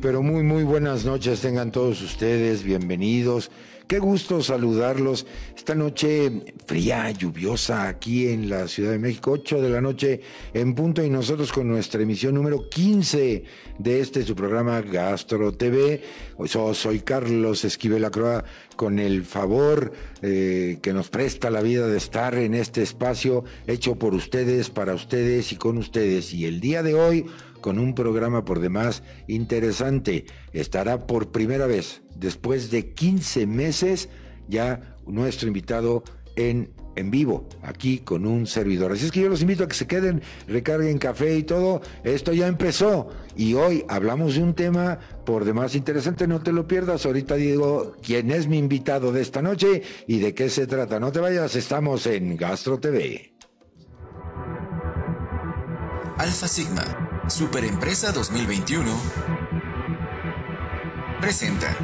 Pero muy, muy buenas noches tengan todos ustedes, bienvenidos. Qué gusto saludarlos esta noche fría, lluviosa aquí en la Ciudad de México, 8 de la noche en punto y nosotros con nuestra emisión número 15 de este su programa Gastro TV. Yo soy Carlos Esquivel Acroa con el favor eh, que nos presta la vida de estar en este espacio hecho por ustedes, para ustedes y con ustedes. Y el día de hoy con un programa por demás interesante. Estará por primera vez, después de 15 meses, ya nuestro invitado en, en vivo, aquí con un servidor. Así es que yo los invito a que se queden, recarguen café y todo. Esto ya empezó y hoy hablamos de un tema por demás interesante, no te lo pierdas. Ahorita digo quién es mi invitado de esta noche y de qué se trata. No te vayas, estamos en Gastro TV. Alfa Sigma Superempresa 2021 presenta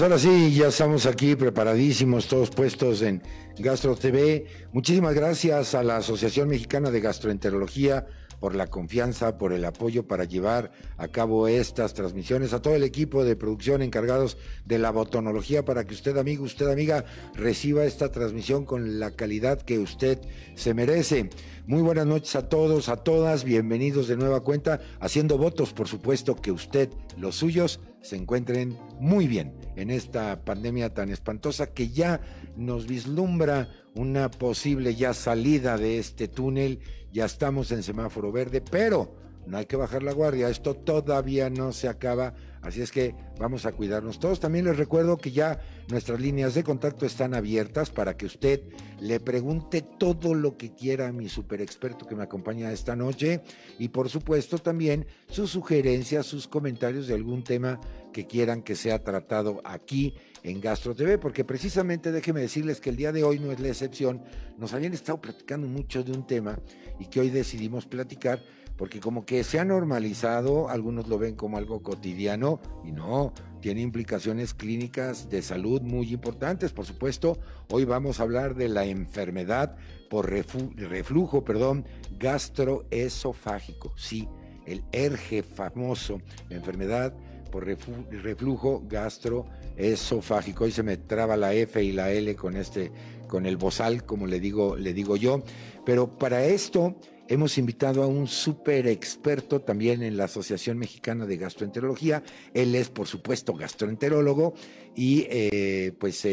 Pues ahora sí, ya estamos aquí preparadísimos, todos puestos en Gastro TV. Muchísimas gracias a la Asociación Mexicana de Gastroenterología por la confianza, por el apoyo para llevar a cabo estas transmisiones, a todo el equipo de producción encargados de la botonología para que usted, amigo, usted, amiga, reciba esta transmisión con la calidad que usted se merece. Muy buenas noches a todos, a todas, bienvenidos de nueva cuenta, haciendo votos, por supuesto, que usted, los suyos, se encuentren muy bien en esta pandemia tan espantosa que ya nos vislumbra una posible ya salida de este túnel, ya estamos en semáforo verde, pero no hay que bajar la guardia, esto todavía no se acaba, así es que vamos a cuidarnos todos. También les recuerdo que ya nuestras líneas de contacto están abiertas para que usted le pregunte todo lo que quiera a mi super experto que me acompaña esta noche y por supuesto también sus sugerencias, sus comentarios de algún tema que quieran que sea tratado aquí en Gastro TV, porque precisamente déjenme decirles que el día de hoy no es la excepción, nos habían estado platicando mucho de un tema y que hoy decidimos platicar porque como que se ha normalizado, algunos lo ven como algo cotidiano y no, tiene implicaciones clínicas de salud muy importantes, por supuesto. Hoy vamos a hablar de la enfermedad por reflujo, perdón, gastroesofágico, sí, el ERGE famoso, enfermedad por reflujo gastroesofágico. Hoy se me traba la F y la L con este, con el bozal, como le digo, le digo yo. Pero para esto hemos invitado a un súper experto también en la Asociación Mexicana de Gastroenterología. Él es, por supuesto, gastroenterólogo y eh, pues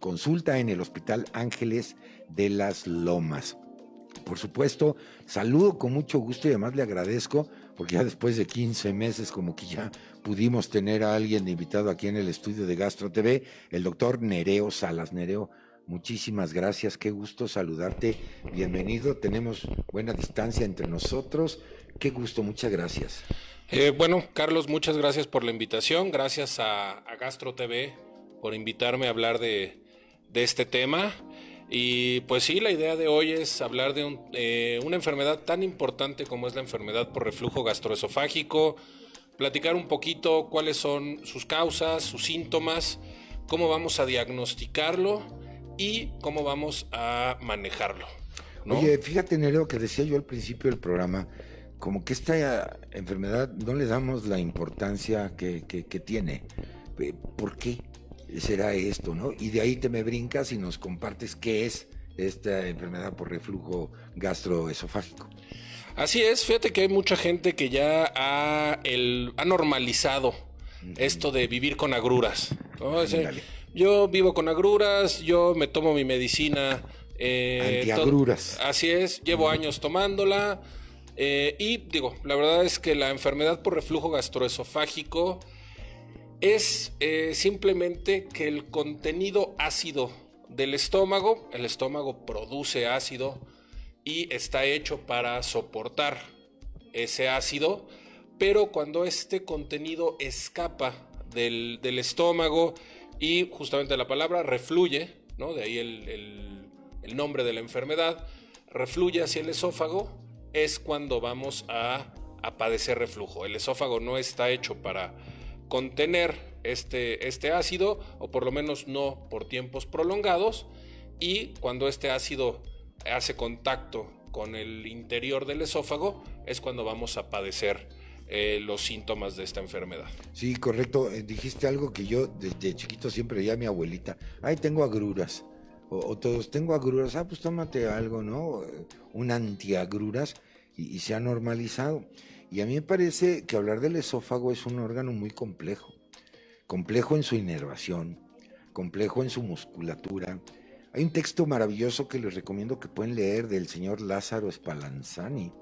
consulta en el Hospital Ángeles de las Lomas. Por supuesto, saludo con mucho gusto y además le agradezco porque ya después de 15 meses como que ya pudimos tener a alguien invitado aquí en el estudio de Gastro TV, el doctor Nereo Salas. Nereo, muchísimas gracias, qué gusto saludarte, bienvenido, tenemos buena distancia entre nosotros, qué gusto, muchas gracias. Eh, bueno, Carlos, muchas gracias por la invitación, gracias a, Gastro TV por invitarme a hablar de, este tema. Y pues sí, la idea de hoy es hablar de eh, una enfermedad tan importante como es la enfermedad por reflujo gastroesofágico, platicar un poquito cuáles son sus causas, sus síntomas, cómo vamos a diagnosticarlo y cómo vamos a manejarlo. Oye, fíjate, Nereo, que decía yo al principio del programa, como que esta enfermedad no le damos la importancia que, que, que tiene. ¿Por qué? será esto, ¿no? Y de ahí te me brincas y nos compartes qué es esta enfermedad por reflujo gastroesofágico. Así es, fíjate que hay mucha gente que ya ha, el, ha normalizado esto de vivir con agruras. Yo vivo con agruras, yo me tomo mi medicina. Eh, Antiagruras. Así es, llevo años tomándola. Eh, y digo, la verdad es que la enfermedad por reflujo gastroesofágico es eh, simplemente que el contenido ácido del estómago, el estómago produce ácido y está hecho para soportar ese ácido pero cuando este contenido escapa del, estómago y justamente la palabra refluye, ¿no? de ahí el, nombre de la enfermedad, refluye hacia el esófago, es cuando vamos a, a, padecer reflujo. El esófago no está hecho para contener este, este ácido, o por lo menos no por tiempos prolongados, y cuando este ácido hace contacto con el interior del esófago, es cuando vamos a padecer eh, los síntomas de esta enfermedad. Sí, correcto. Eh, dijiste algo que yo desde chiquito siempre ya mi abuelita, ay, tengo agruras. O, todos, tengo agruras, ah, pues tómate algo, ¿no? Un antiagruras y, y se ha normalizado. Y a mí me parece que hablar del esófago es un órgano muy complejo. Complejo en su inervación, complejo en su musculatura, hay un texto maravilloso que les recomiendo que pueden leer del señor Lázaro Spallanzani,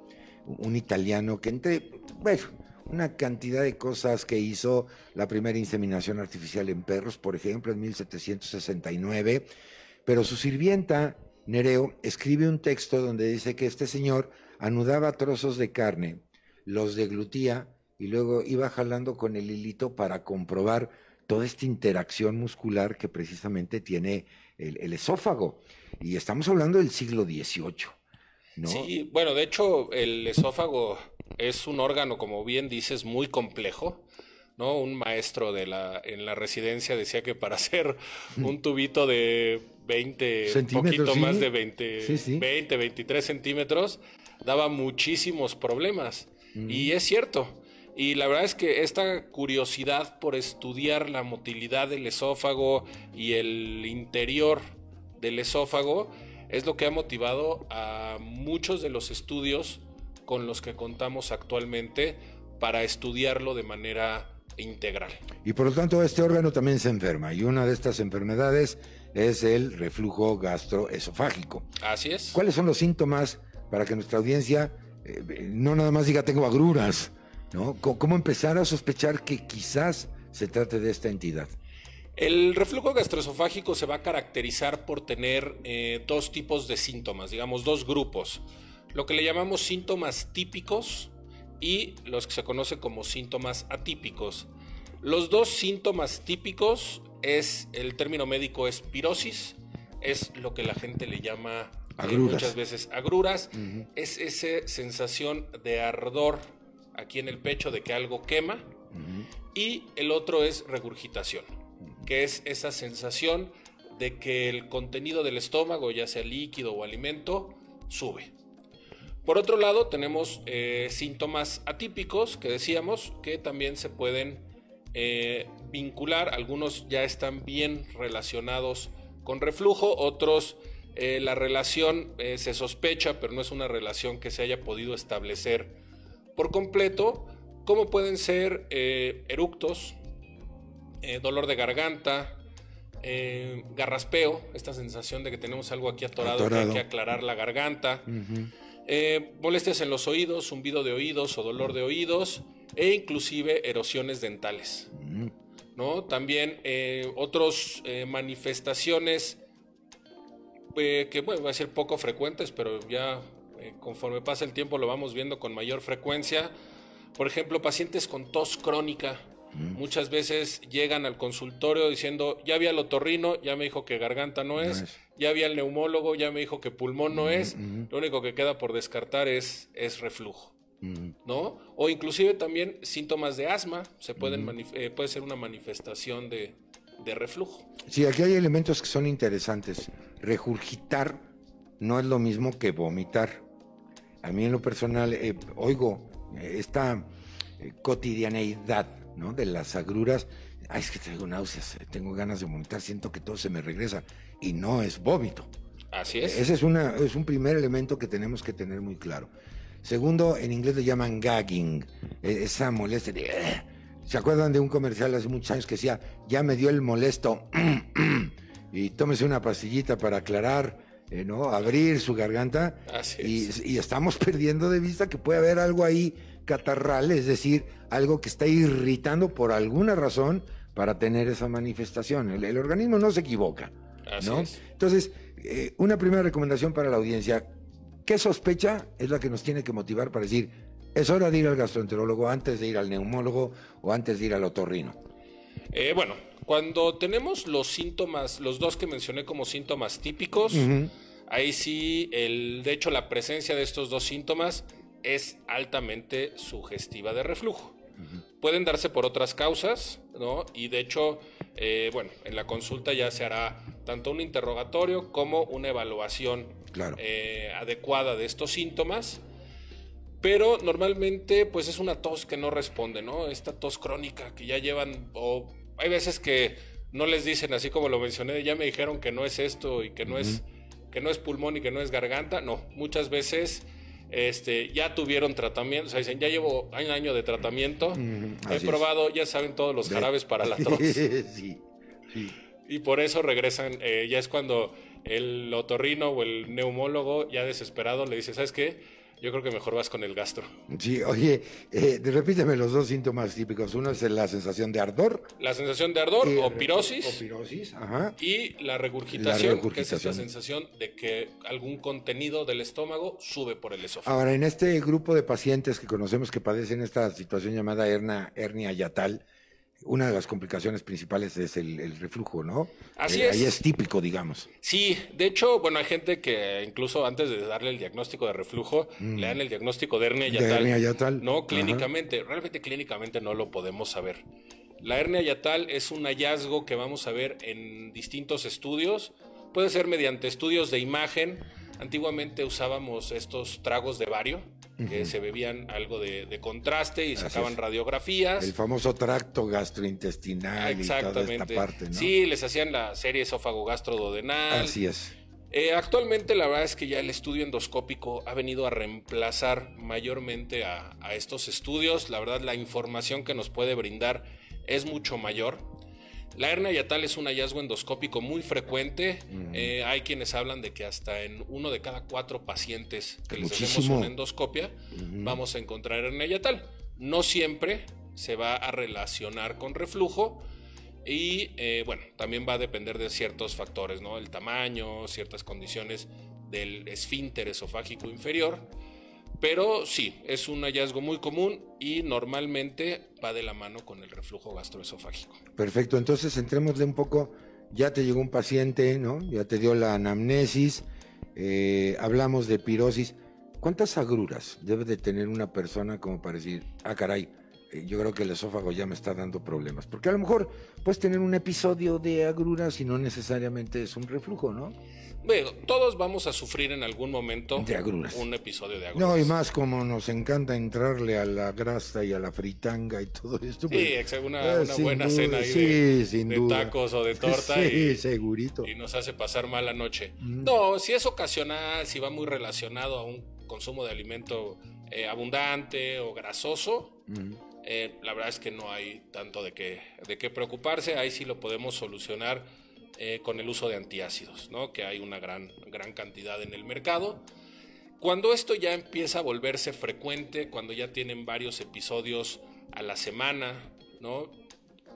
un italiano que entre, bueno, una cantidad de cosas que hizo la primera inseminación artificial en perros, por ejemplo, en 1769, pero su sirvienta, Nereo, escribe un texto donde dice que este señor anudaba trozos de carne, los deglutía y luego iba jalando con el hilito para comprobar toda esta interacción muscular que precisamente tiene el, esófago. Y estamos hablando del siglo XVIII. ¿No? Sí, bueno, de hecho, el esófago es un órgano, como bien dices, muy complejo. ¿no? Un maestro de la, en la residencia decía que para hacer un tubito de 20, un poquito más de 20, 20, 23 centímetros, daba muchísimos problemas. Y es cierto. Y la verdad es que esta curiosidad por estudiar la motilidad del esófago y el interior del esófago es lo que ha motivado a muchos de los estudios con los que contamos actualmente para estudiarlo de manera integral. Y por lo tanto este órgano también se enferma y una de estas enfermedades es el reflujo gastroesofágico. Así es. ¿Cuáles son los síntomas para que nuestra audiencia eh, no nada más diga tengo agruras? ¿no? ¿Cómo empezar a sospechar que quizás se trate de esta entidad? El reflujo gastroesofágico se va a caracterizar por tener eh, dos tipos de síntomas, digamos dos grupos. Lo que le llamamos síntomas típicos y los que se conocen como síntomas atípicos. Los dos síntomas típicos es, el término médico es pirosis, es lo que la gente le llama eh, muchas veces agruras, es esa sensación de ardor aquí en el pecho de que algo quema. Y el otro es regurgitación, que es esa sensación de que el contenido del estómago, ya sea líquido o alimento, sube. Por otro lado, tenemos eh, síntomas atípicos que decíamos que también se pueden eh, vincular. Algunos ya están bien relacionados con reflujo, otros eh, la relación se sospecha, pero no es una relación que se haya podido establecer por completo, como pueden ser eructos, eh, dolor de garganta, eh, garraspeo, esta sensación de que tenemos algo aquí atorado, que hay que aclarar la garganta, molestias en los oídos, zumbido de oídos o dolor de oídos, e inclusive erosiones dentales. ¿no? También otras manifestaciones que bueno, va a ser poco frecuentes, pero ya eh, conforme pasa el tiempo lo vamos viendo con mayor frecuencia. Por ejemplo, pacientes con tos crónica. Muchas veces llegan al consultorio diciendo, ya vi al otorrino, ya me dijo que garganta no es, ya vi al neumólogo, ya me dijo que pulmón no es, lo único que queda por descartar es, es reflujo. ¿No? O inclusive también síntomas de asma, se pueden eh, puede ser una manifestación de, de reflujo. Sí, aquí hay elementos que son interesantes. Regurgitar no es lo mismo que vomitar. A mí en lo personal eh, oigo eh, esta cotidianeidad ¿no? de las agruras. Ay, es que tengo náuseas, tengo ganas de vomitar, siento que todo se me regresa. Y no es vómito. Así es. Ese es, una, es un primer elemento que tenemos que tener muy claro. Segundo, en inglés le llaman gagging, e, esa molestia ¿Se acuerdan de un comercial hace muchos años que decía, ya me dio el molesto y tómese una pastillita para aclarar eh, ¿no? abrir su garganta y, estamos perdiendo de vista que puede haber algo ahí catarral, es decir, algo que está irritando por alguna razón para tener esa manifestación. El, organismo no se equivoca. ¿no? Entonces, eh, una primera recomendación para la audiencia, ¿qué sospecha es la que nos tiene que motivar para decir, ¿Es hora de ir al gastroenterólogo antes de ir al neumólogo o antes de ir al otorrino? Eh, bueno, cuando tenemos los síntomas, los dos que mencioné como síntomas típicos, ahí sí, el, de hecho, la presencia de estos dos síntomas es altamente sugestiva de reflujo. Pueden darse por otras causas, ¿no? Y de hecho, eh, bueno, en la consulta ya se hará tanto un interrogatorio como una evaluación eh, adecuada de estos síntomas. Pero normalmente, pues es una tos que no responde, ¿no? Esta tos crónica que ya llevan, o hay veces que no les dicen así como lo mencioné, ya me dijeron que no es esto y que no es que no es pulmón y que no es garganta. No, muchas veces este, ya tuvieron tratamiento, o sea, dicen, ya llevo un año de tratamiento, he probado, ya saben todos los jarabes para la tos. sí, Y por eso regresan, eh, ya es cuando el otorrino o el neumólogo ya desesperado le dice, ¿sabes qué? Yo creo que mejor vas con el gastro. Sí, oye, eh, repíteme los dos síntomas típicos. Uno es la sensación de ardor. La sensación de ardor o pirosis. O pirosis, ajá. Y la regurgitación, que es esa sensación de que algún contenido del estómago sube por el esófago. Ahora, en este grupo de pacientes que conocemos que padecen esta situación llamada hernia, hernia yatal, una de las complicaciones principales es el, reflujo, ¿no? Así eh, es. Ahí es típico, digamos. Sí, de hecho, bueno, hay gente que incluso antes de darle el diagnóstico de reflujo, le dan el diagnóstico de hernia yatal. De hernia yatal. No, clínicamente, realmente clínicamente no lo podemos saber. La hernia yatal es un hallazgo que vamos a ver en distintos estudios. Puede ser mediante estudios de imagen. Antiguamente usábamos estos tragos de bario que se bebían algo de, contraste y sacaban radiografías. El famoso tracto gastrointestinal y toda esta parte, ¿no? Sí, les hacían la serie esófago gastrododenal. Así es. Eh, actualmente la verdad es que ya el estudio endoscópico ha venido a reemplazar mayormente a, a estos estudios. La verdad la información que nos puede brindar es mucho mayor. La hernia yatal es un hallazgo endoscópico muy frecuente. Eh, hay quienes hablan de que hasta en uno de cada cuatro pacientes que les hacemos una endoscopia vamos a encontrar hernia yatal. No siempre se va a relacionar con reflujo y eh, bueno, también va a depender de ciertos factores, ¿no? El tamaño, ciertas condiciones del esfínter esofágico inferior. Pero sí, es un hallazgo muy común y normalmente va de la mano con el reflujo gastroesofágico. Perfecto, entonces entrémosle un poco, ya te llegó un paciente, ¿no? Ya te dio la anamnesis, eh, hablamos de pirosis. ¿Cuántas agruras debe de tener una persona como para decir, ah, caray, yo creo que el esófago ya me está dando problemas? Porque a lo mejor puedes tener un episodio de agruras y no necesariamente es un reflujo, ¿no? Bueno, todos vamos a sufrir en algún momento de agruras. un episodio de agruras. No, y más como nos encanta entrarle a la grasa y a la fritanga y todo esto. Sí, pues, una, eh, una buena cena ahí de, tacos o de torta. Sí, y, segurito. Y nos hace pasar mala noche. Mm. No, si es ocasional, si va muy relacionado a un consumo de alimento eh, abundante o grasoso, mm. Eh, la verdad es que no hay tanto de qué, de qué preocuparse. Ahí sí lo podemos solucionar eh, con el uso de antiácidos, ¿no? que hay una gran, gran cantidad en el mercado. Cuando esto ya empieza a volverse frecuente, cuando ya tienen varios episodios a la semana, ¿no?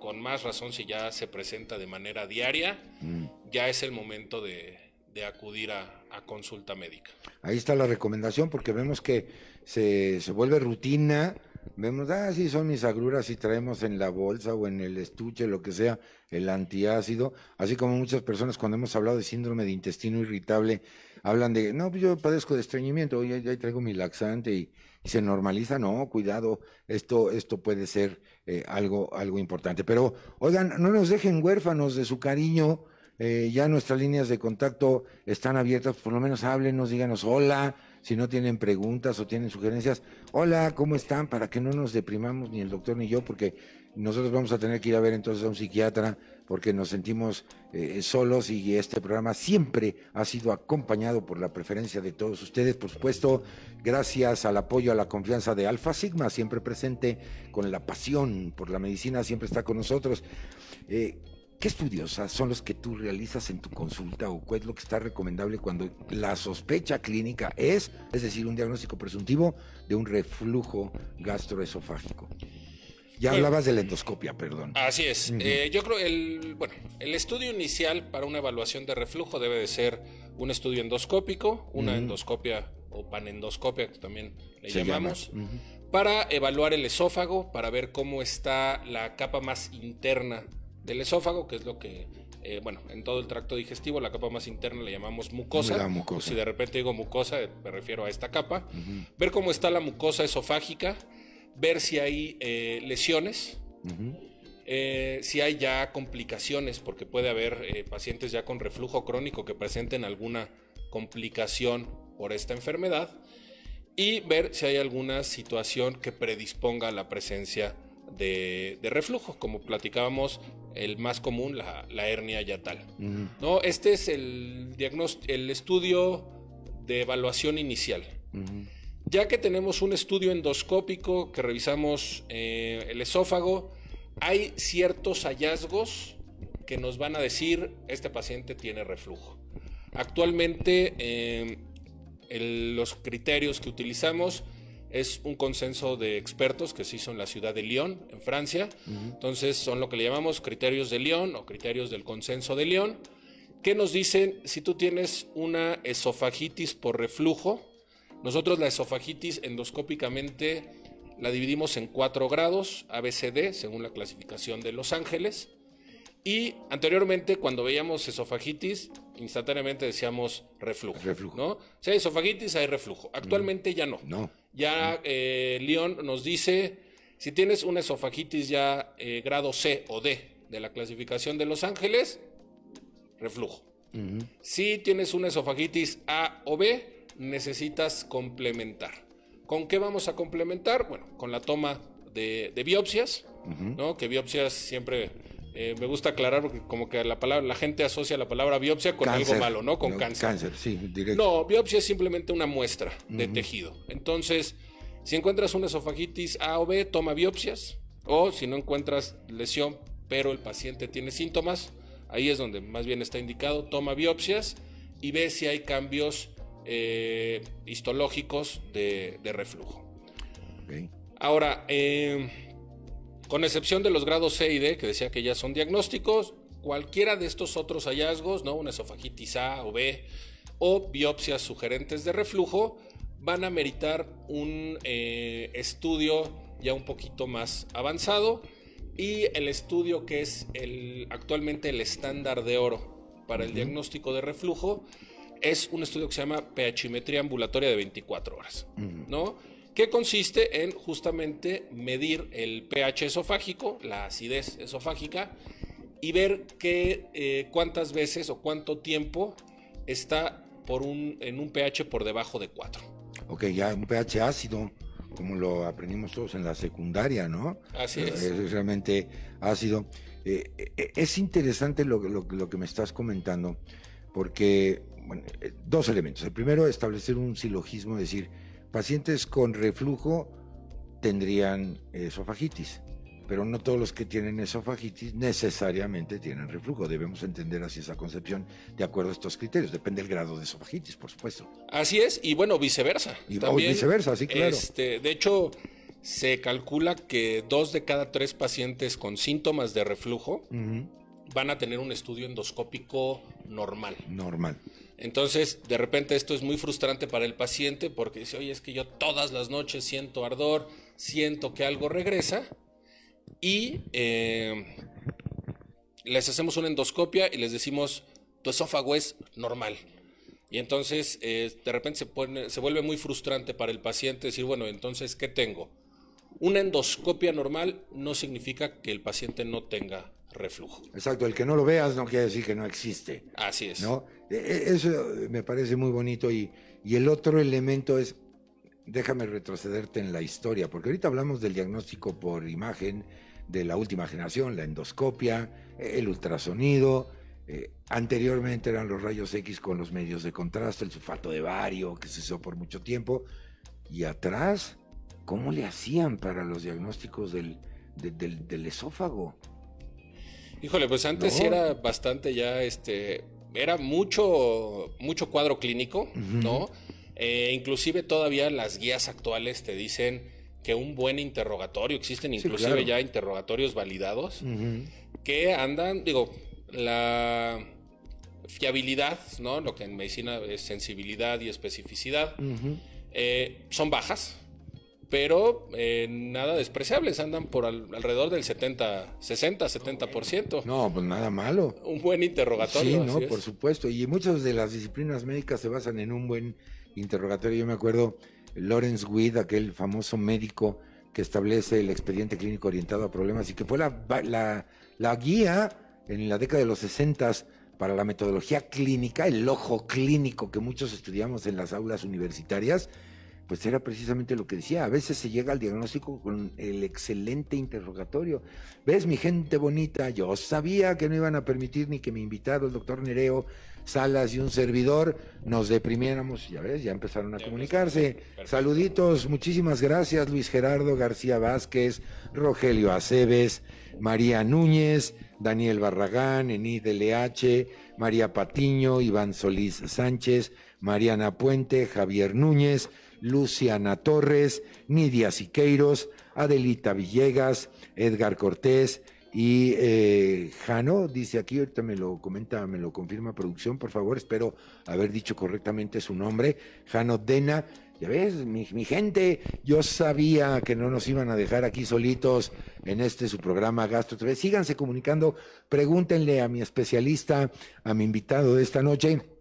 con más razón si ya se presenta de manera diaria, mm. ya es el momento de, acudir a, consulta médica. Ahí está la recomendación porque vemos que se, se vuelve rutina vemos, ah, sí, son mis agruras y traemos en la bolsa o en el estuche, lo que sea, el antiácido, así como muchas personas cuando hemos hablado de síndrome de intestino irritable, hablan de, no, pues yo padezco de estreñimiento, ya, ya traigo mi laxante y, se normaliza, no, cuidado, esto, esto puede ser eh, algo, algo importante. Pero, oigan, no nos dejen huérfanos de su cariño, eh, ya nuestras líneas de contacto están abiertas, por lo menos háblenos, díganos hola, si no tienen preguntas o tienen sugerencias, hola, ¿cómo están? Para que no nos deprimamos ni el doctor ni yo, porque nosotros vamos a tener que ir a ver entonces a un psiquiatra porque nos sentimos eh, solos y este programa siempre ha sido acompañado por la preferencia de todos ustedes, por supuesto, gracias al apoyo, a la confianza de Alfa Sigma, siempre presente con la pasión por la medicina, siempre está con nosotros. Eh, ¿Qué estudios son los que tú realizas en tu consulta o cuál es lo que está recomendable cuando la sospecha clínica es, es decir, un diagnóstico presuntivo de un reflujo gastroesofágico? Ya hablabas de la endoscopia, perdón. Así es. Eh, yo creo el bueno, el estudio inicial para una evaluación de reflujo debe de ser un estudio endoscópico, una endoscopia o panendoscopia que también le llamamos para evaluar el esófago, para ver cómo está la capa más interna del esófago, que es lo que, eh, bueno, en todo el tracto digestivo, la capa más interna le llamamos mucosa. La mucosa. Si de repente digo mucosa, me refiero a esta capa. Ver cómo está la mucosa esofágica, ver si hay eh, lesiones, eh, si hay ya complicaciones, porque puede haber eh, pacientes ya con reflujo crónico que presenten alguna complicación por esta enfermedad y ver si hay alguna situación que predisponga a la presencia de, de reflujo, como platicábamos, el más común, la, la hernia yatal. ¿No? Este es el, el estudio de evaluación inicial. Ya que tenemos un estudio endoscópico que revisamos eh, el esófago, hay ciertos hallazgos que nos van a decir este paciente tiene reflujo. Actualmente eh, el- los criterios que utilizamos es un consenso de expertos que se hizo en la ciudad de Lyon, en Francia. Entonces son lo que le llamamos criterios de Lyon o criterios del consenso de Lyon, que nos dicen si tú tienes una esofagitis por reflujo, nosotros la esofagitis endoscópicamente la dividimos en cuatro grados, ABCD, según la clasificación de Los Ángeles. Y anteriormente, cuando veíamos esofagitis, instantáneamente decíamos reflujo. Reflujo. ¿no? Si hay esofagitis, hay reflujo. Actualmente ya no. No. Ya eh, León nos dice, si tienes una esofagitis ya eh, grado C o D de la clasificación de Los Ángeles, reflujo. Si tienes una esofagitis A o B, necesitas complementar. ¿Con qué vamos a complementar? Bueno, con la toma de, de biopsias, ¿no? Que biopsias siempre eh, me gusta aclarar porque como que la palabra, la gente asocia la palabra biopsia con algo malo, ¿no? Con cáncer. Cáncer, sí, directo. No, biopsia es simplemente una muestra de tejido. Entonces, si encuentras una esofagitis A o B, toma biopsias. O si no encuentras lesión, pero el paciente tiene síntomas, ahí es donde más bien está indicado, toma biopsias y ve si hay cambios eh, histológicos de, de reflujo. Ahora, eh, con excepción de los grados C y D, que decía que ya son diagnósticos, cualquiera de estos otros hallazgos, ¿no? Una esofagitis A o B, o biopsias sugerentes de reflujo, van a meritar un eh, estudio ya un poquito más avanzado. Y el estudio que es el, actualmente el estándar de oro para el diagnóstico de reflujo es un estudio que se llama pHimetría ambulatoria de 24 horas, ¿no? Que consiste en justamente medir el pH esofágico, la acidez esofágica, y ver qué, eh, cuántas veces o cuánto tiempo está por un, en un pH por debajo de 4. Ok, ya un pH ácido, como lo aprendimos todos en la secundaria, ¿no? Así es. realmente ácido. Eh, eh, es interesante lo, lo- lo que me estás comentando, porque, bueno, eh, dos elementos. El primero, establecer un silogismo, decir, pacientes con reflujo tendrían esofagitis, pero no todos los que tienen esofagitis necesariamente tienen reflujo. Debemos entender así esa concepción de acuerdo a estos criterios. Depende del grado de esofagitis, por supuesto. Así es, y bueno, viceversa. Y- o También, viceversa, sí, claro. Este, de hecho, se calcula que dos de cada tres pacientes con síntomas de reflujo van a tener un estudio endoscópico normal. Normal. Entonces, de repente esto es muy frustrante para el paciente porque dice, oye, es que yo todas las noches siento ardor, siento que algo regresa y eh, les hacemos una endoscopia y les decimos, tu esófago es normal. Y entonces, eh, de repente se, pone, se vuelve muy frustrante para el paciente decir, bueno, entonces, ¿qué tengo? Una endoscopia normal no significa que el paciente no tenga reflujo. Exacto, el que no lo veas no quiere decir que no existe, Así es. ¿no? E- e- Eso me parece muy bonito y, y el otro elemento es, déjame retrocederte en la historia, porque ahorita hablamos del diagnóstico por imagen de la última generación, la endoscopia, el ultrasonido, eh, anteriormente eran los rayos X con los medios de contraste, el sulfato de bario que se usó por mucho tiempo, y atrás, ¿cómo le hacían para los diagnósticos del, de- del, del esófago? Híjole, pues antes No. sí era bastante ya, este, era mucho, mucho cuadro clínico, ¿no? Eh, inclusive todavía las guías actuales te dicen que un buen interrogatorio, existen inclusive claro. ya interrogatorios validados, que andan, digo, la fiabilidad, ¿no? Lo que en medicina es sensibilidad y especificidad, eh, son bajas, pero eh, nada despreciables, andan por alrededor del 70, 60, 70%. No, pues nada malo. Un buen interrogatorio. Sí, no, por supuesto. Y muchas de las disciplinas médicas se basan en un buen interrogatorio. Yo me acuerdo, Lawrence Weed, aquel famoso médico que establece el expediente clínico orientado a problemas y que fue la, la, la guía en la década de los 60 para la metodología clínica, el ojo clínico que muchos estudiamos en las aulas universitarias pues era precisamente lo que decía. A veces se llega al diagnóstico con el excelente interrogatorio. ¿Ves, mi gente bonita? Yo sabía que no iban a permitir ni que mi invitado, el doctor Nereo Salas y un servidor, nos deprimiéramos. Ya ves, ya empezaron a comunicarse. Saluditos, muchísimas gracias, Luis Gerardo García Vázquez, Rogelio Aceves, María Núñez, Daniel Barragán, Enid LH, María Patiño, Iván Solís Sánchez, Mariana Puente, Javier Núñez, Luciana Torres, Nidia Siqueiros, Adelita Villegas, Edgar Cortés y eh, Jano, dice aquí, ahorita me lo comenta, me lo confirma producción, por favor, espero haber dicho correctamente su nombre, Jano Dena. Ya ves, mi, gente, yo sabía que no nos iban a dejar aquí solitos en este su programa Gastro TV. Síganse comunicando, pregúntenle a mi especialista, a mi invitado de esta noche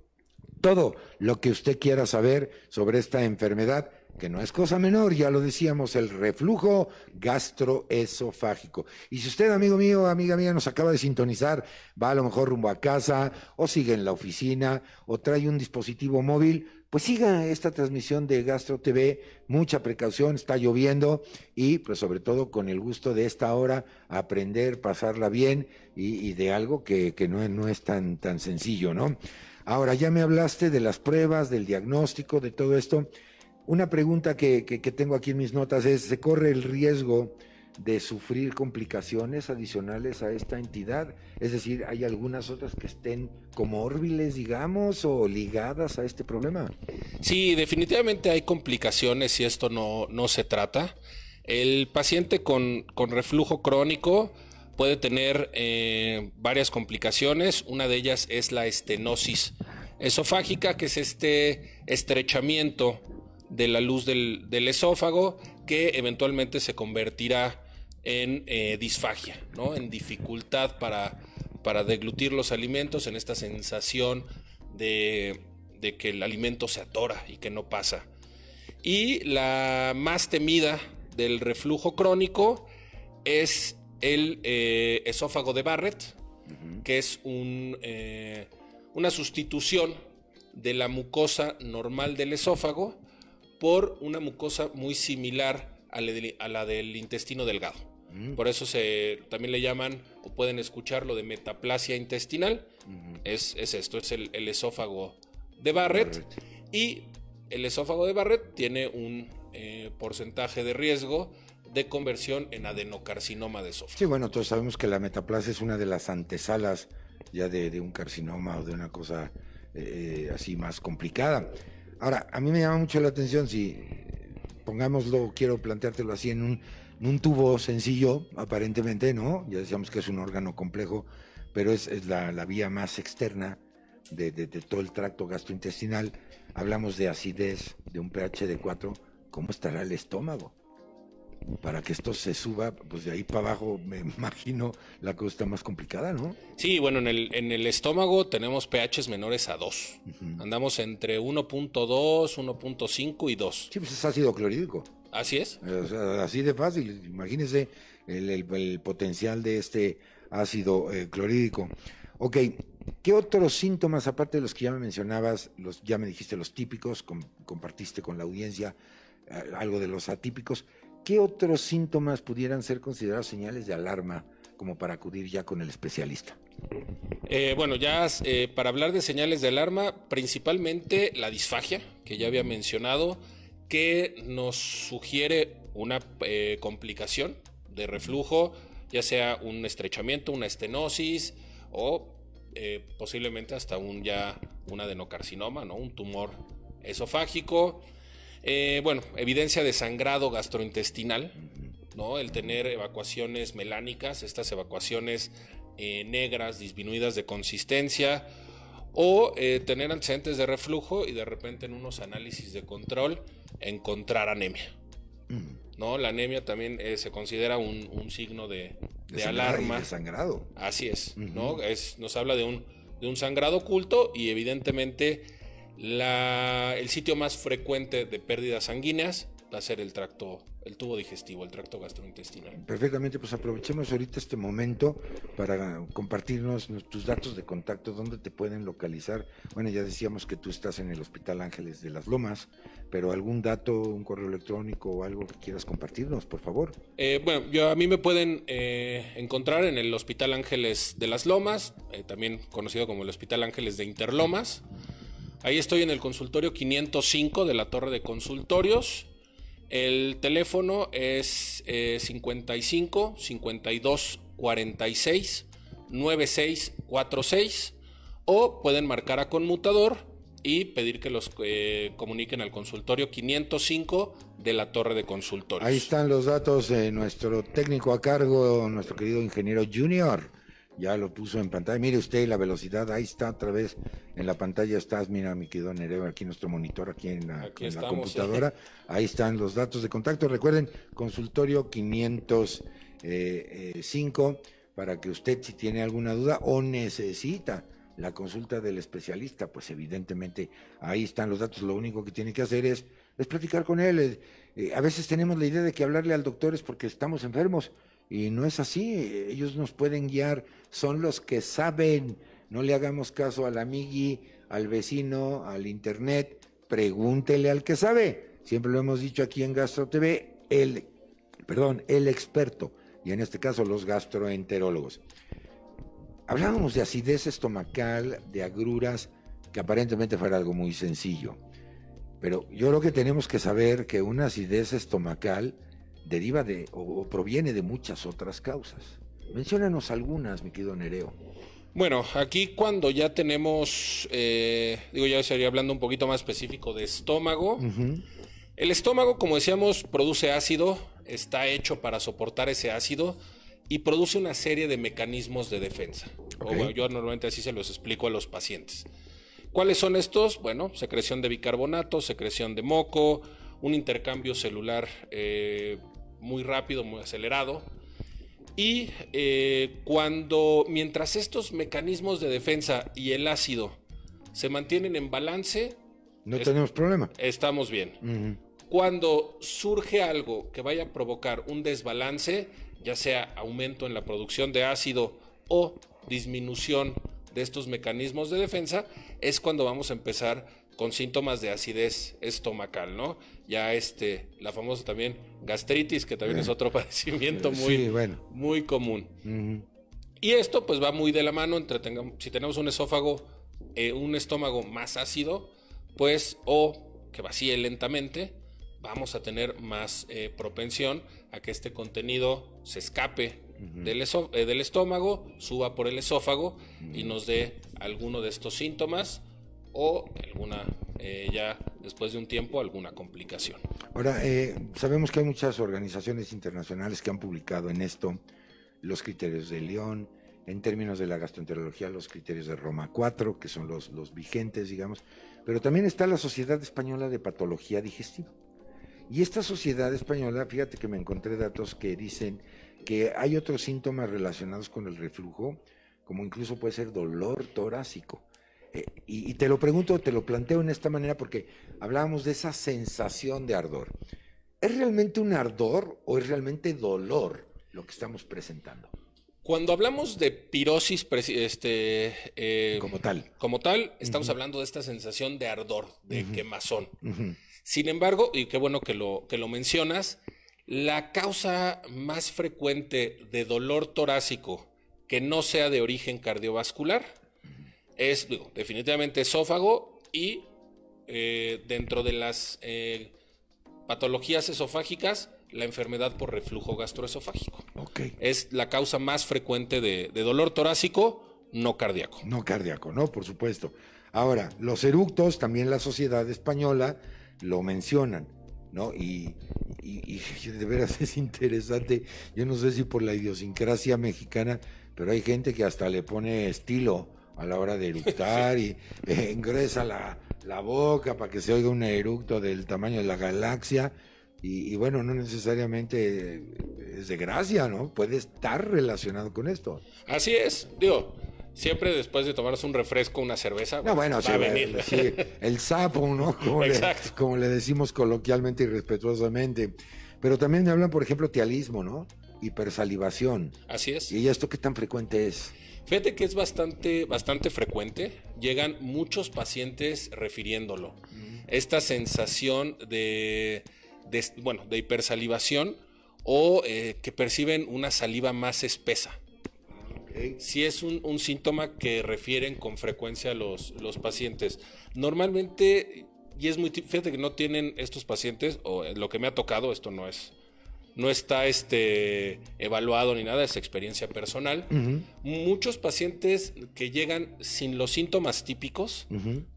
todo lo que usted quiera saber sobre esta enfermedad, que no es cosa menor, ya lo decíamos, el reflujo gastroesofágico. Y si usted, amigo mío, amiga mía, nos acaba de sintonizar, va a lo mejor rumbo a casa, o sigue en la oficina, o trae un dispositivo móvil, pues siga esta transmisión de Gastro TV, mucha precaución, está lloviendo y pues sobre todo con el gusto de esta hora aprender, pasarla bien y, de algo que, no, no es tan, tan sencillo, ¿no? Ahora, ya me hablaste de las pruebas, del diagnóstico, de todo esto. Una pregunta que, tengo aquí en mis notas es, ¿se corre el riesgo de sufrir complicaciones adicionales a esta entidad? Es decir, ¿hay algunas otras que estén comórbiles, digamos, o ligadas a este problema? Sí, definitivamente hay complicaciones si esto no, no se trata. El paciente con, con reflujo crónico puede tener eh, varias complicaciones. Una de ellas es la estenosis esofágica, que es este estrechamiento de la luz del, esófago que eventualmente se convertirá en eh, disfagia, ¿no? en dificultad para, para deglutir los alimentos, en esta sensación de, de que el alimento se atora y que no pasa. Y la más temida del reflujo crónico es el eh, esófago de Barrett, que es un, eh, una sustitución de la mucosa normal del esófago por una mucosa muy similar a la, del intestino delgado. Mm. Por eso se, también le llaman o pueden escuchar lo de metaplasia intestinal. es, esto, es el, esófago de Barrett. Y el esófago de Barrett tiene un eh, porcentaje de riesgo de conversión en adenocarcinoma de esófago. Sí, bueno, todos sabemos que la metaplasia es una de las antesalas ya de, un carcinoma o de una cosa eh, así más complicada. Ahora, a mí me llama mucho la atención si, pongámoslo, quiero planteártelo así, en un, tubo sencillo, aparentemente, ¿no? Ya decíamos que es un órgano complejo, pero es, la, vía más externa de, de, todo el tracto gastrointestinal. Hablamos de acidez, de un pH de 4, ¿cómo estará el estómago? Para que esto se suba, pues de ahí para abajo me imagino la cosa está más complicada, ¿no? Sí, bueno, en el, en el estómago tenemos pHs menores a 2. Andamos entre 1.2, 1.5 y 2. Sí, pues es ácido clorhídrico. Así es. así de fácil. Imagínese el, potencial de este ácido eh, clorhídrico. Ok, ¿qué otros síntomas, aparte de los que ya me mencionabas, los, ya me dijiste los típicos, compartiste con la audiencia eh, algo de los atípicos, ¿Qué otros síntomas pudieran ser considerados señales de alarma como para acudir ya con el especialista? Eh, bueno, ya eh, para hablar de señales de alarma, principalmente la disfagia, que ya había mencionado, que nos sugiere una eh, complicación de reflujo, ya sea un estrechamiento, una estenosis o posiblemente hasta un ya un adenocarcinoma, ¿no? un tumor esofágico. Eh, bueno, evidencia de sangrado gastrointestinal, ¿no? El tener evacuaciones melánicas, estas evacuaciones eh, negras, disminuidas de consistencia, o eh, tener antecedentes de reflujo y de repente en unos análisis de control encontrar anemia. ¿no? La anemia también eh, se considera un, un signo de, alarma. de sangrado. Así es, ¿no? Es, nos habla de un, de un sangrado oculto y evidentemente la, el sitio más frecuente de pérdidas sanguíneas va a ser el tracto, el tubo digestivo, el tracto gastrointestinal. Perfectamente, pues aprovechemos ahorita este momento para compartirnos tus datos de contacto, dónde te pueden localizar. Bueno, ya decíamos que tú estás en el Hospital Ángeles de las Lomas, pero algún dato, un correo electrónico o algo que quieras compartirnos, por favor. Eh, bueno, yo, a mí me pueden eh, encontrar en el Hospital Ángeles de las Lomas, eh, también conocido como el Hospital Ángeles de Interlomas. Ahí estoy en el consultorio 505 de la Torre de Consultorios. El teléfono es eh, 55 52 46 9646 o pueden marcar a conmutador y pedir que los eh, comuniquen al consultorio 505 de la Torre de Consultorios. Ahí están los datos de nuestro técnico a cargo, nuestro querido ingeniero Junior. Ya lo puso en pantalla. Mire usted la velocidad, ahí está otra vez en la pantalla. Estás, mira, mi querido Nereo, aquí nuestro monitor, aquí en la, Aquí en la estamos, computadora. Ahí están los datos de contacto. Recuerden, consultorio 505 para que usted, si tiene alguna duda o necesita la consulta del especialista, pues evidentemente ahí están los datos. Lo único que tiene que hacer es, es platicar con él. Eh, eh, a veces tenemos la idea de que hablarle al doctor es porque estamos enfermos. Y no es así, ellos nos pueden guiar, son los que saben, no le hagamos caso al amigui, al vecino, al internet, pregúntele al que sabe. Siempre lo hemos dicho aquí en Gastro TV, el, perdón, el experto, y en este caso los gastroenterólogos. Hablábamos de acidez estomacal, de agruras, que aparentemente fuera algo muy sencillo. Pero yo creo que tenemos que saber que una acidez estomacal deriva de o, proviene de muchas otras causas. Menciónanos algunas, mi querido Nereo. Bueno, aquí cuando ya tenemos, eh, digo, ya sería hablando un poquito más específico de estómago. Uh -huh. El estómago, como decíamos, produce ácido, está hecho para soportar ese ácido y produce una serie de mecanismos de defensa. Okay. O, yo normalmente así se los explico a los pacientes. ¿Cuáles son estos? Bueno, secreción de bicarbonato, secreción de moco, un intercambio celular eh, muy rápido, muy acelerado. Y eh, cuando, mientras estos mecanismos de defensa y el ácido se mantienen en balance, no tenemos problema. Estamos bien. Uh -huh. Cuando surge algo que vaya a provocar un desbalance, ya sea aumento en la producción de ácido o disminución de estos mecanismos de defensa, es cuando vamos a empezar con síntomas de acidez estomacal, ¿no? Ya este, la famosa también gastritis, que también eh. es otro padecimiento muy, sí, bueno. muy común. Uh -huh. Y esto pues va muy de la mano entre tengamos, si tenemos un esófago, eh, un estómago más ácido, pues o que vacíe lentamente, vamos a tener más eh, propensión a que este contenido se escape uh -huh. del, eh, del, estómago, suba por el esófago uh -huh. y nos dé alguno de estos síntomas o alguna, eh, ya después de un tiempo, alguna complicación. Ahora, eh, sabemos que hay muchas organizaciones internacionales que han publicado en esto los criterios de León, en términos de la gastroenterología, los criterios de Roma 4, que son los, los vigentes, digamos, pero también está la Sociedad Española de Patología Digestiva. Y esta sociedad española, fíjate que me encontré datos que dicen que hay otros síntomas relacionados con el reflujo, como incluso puede ser dolor torácico. Eh, y, y, te lo pregunto, te lo planteo en esta manera porque hablábamos de esa sensación de ardor. ¿Es realmente un ardor o es realmente dolor lo que estamos presentando? Cuando hablamos de pirosis, este, eh, como tal, como tal, estamos uh -huh. hablando de esta sensación de ardor, de uh -huh. quemazón. Uh -huh. Sin embargo, y qué bueno que lo, que lo mencionas, la causa más frecuente de dolor torácico que no sea de origen cardiovascular es digo, definitivamente esófago y eh, dentro de las eh, patologías esofágicas, la enfermedad por reflujo gastroesofágico. Okay. Es la causa más frecuente de, de, dolor torácico no cardíaco. No cardíaco, no, por supuesto. Ahora, los eructos, también la sociedad española lo mencionan, ¿no? Y, y, y de veras es interesante, yo no sé si por la idiosincrasia mexicana, pero hay gente que hasta le pone estilo a la hora de eructar sí. y eh, ingresa la, la, boca para que se oiga un eructo del tamaño de la galaxia. Y, bueno, no necesariamente es de gracia, ¿no? Puede estar relacionado con esto. Así es, digo, siempre después de tomarse un refresco, una cerveza, no, bueno, va a venir. el sapo, ¿no? Como le, como le decimos coloquialmente y respetuosamente. Pero también me hablan, por ejemplo, tialismo, ¿no? Hipersalivación. Así es. ¿Y esto qué tan frecuente es? Fíjate que es bastante, bastante frecuente. Llegan muchos pacientes refiriéndolo. Esta sensación de, bueno, de hipersalivación o eh, que perciben una saliva más espesa. Si es un, síntoma que refieren con frecuencia los, los pacientes. Normalmente, y es muy, fíjate que no tienen estos pacientes, o lo que me ha tocado, esto no es no está este, evaluado ni nada, es experiencia personal. Muchos pacientes que llegan sin los síntomas típicos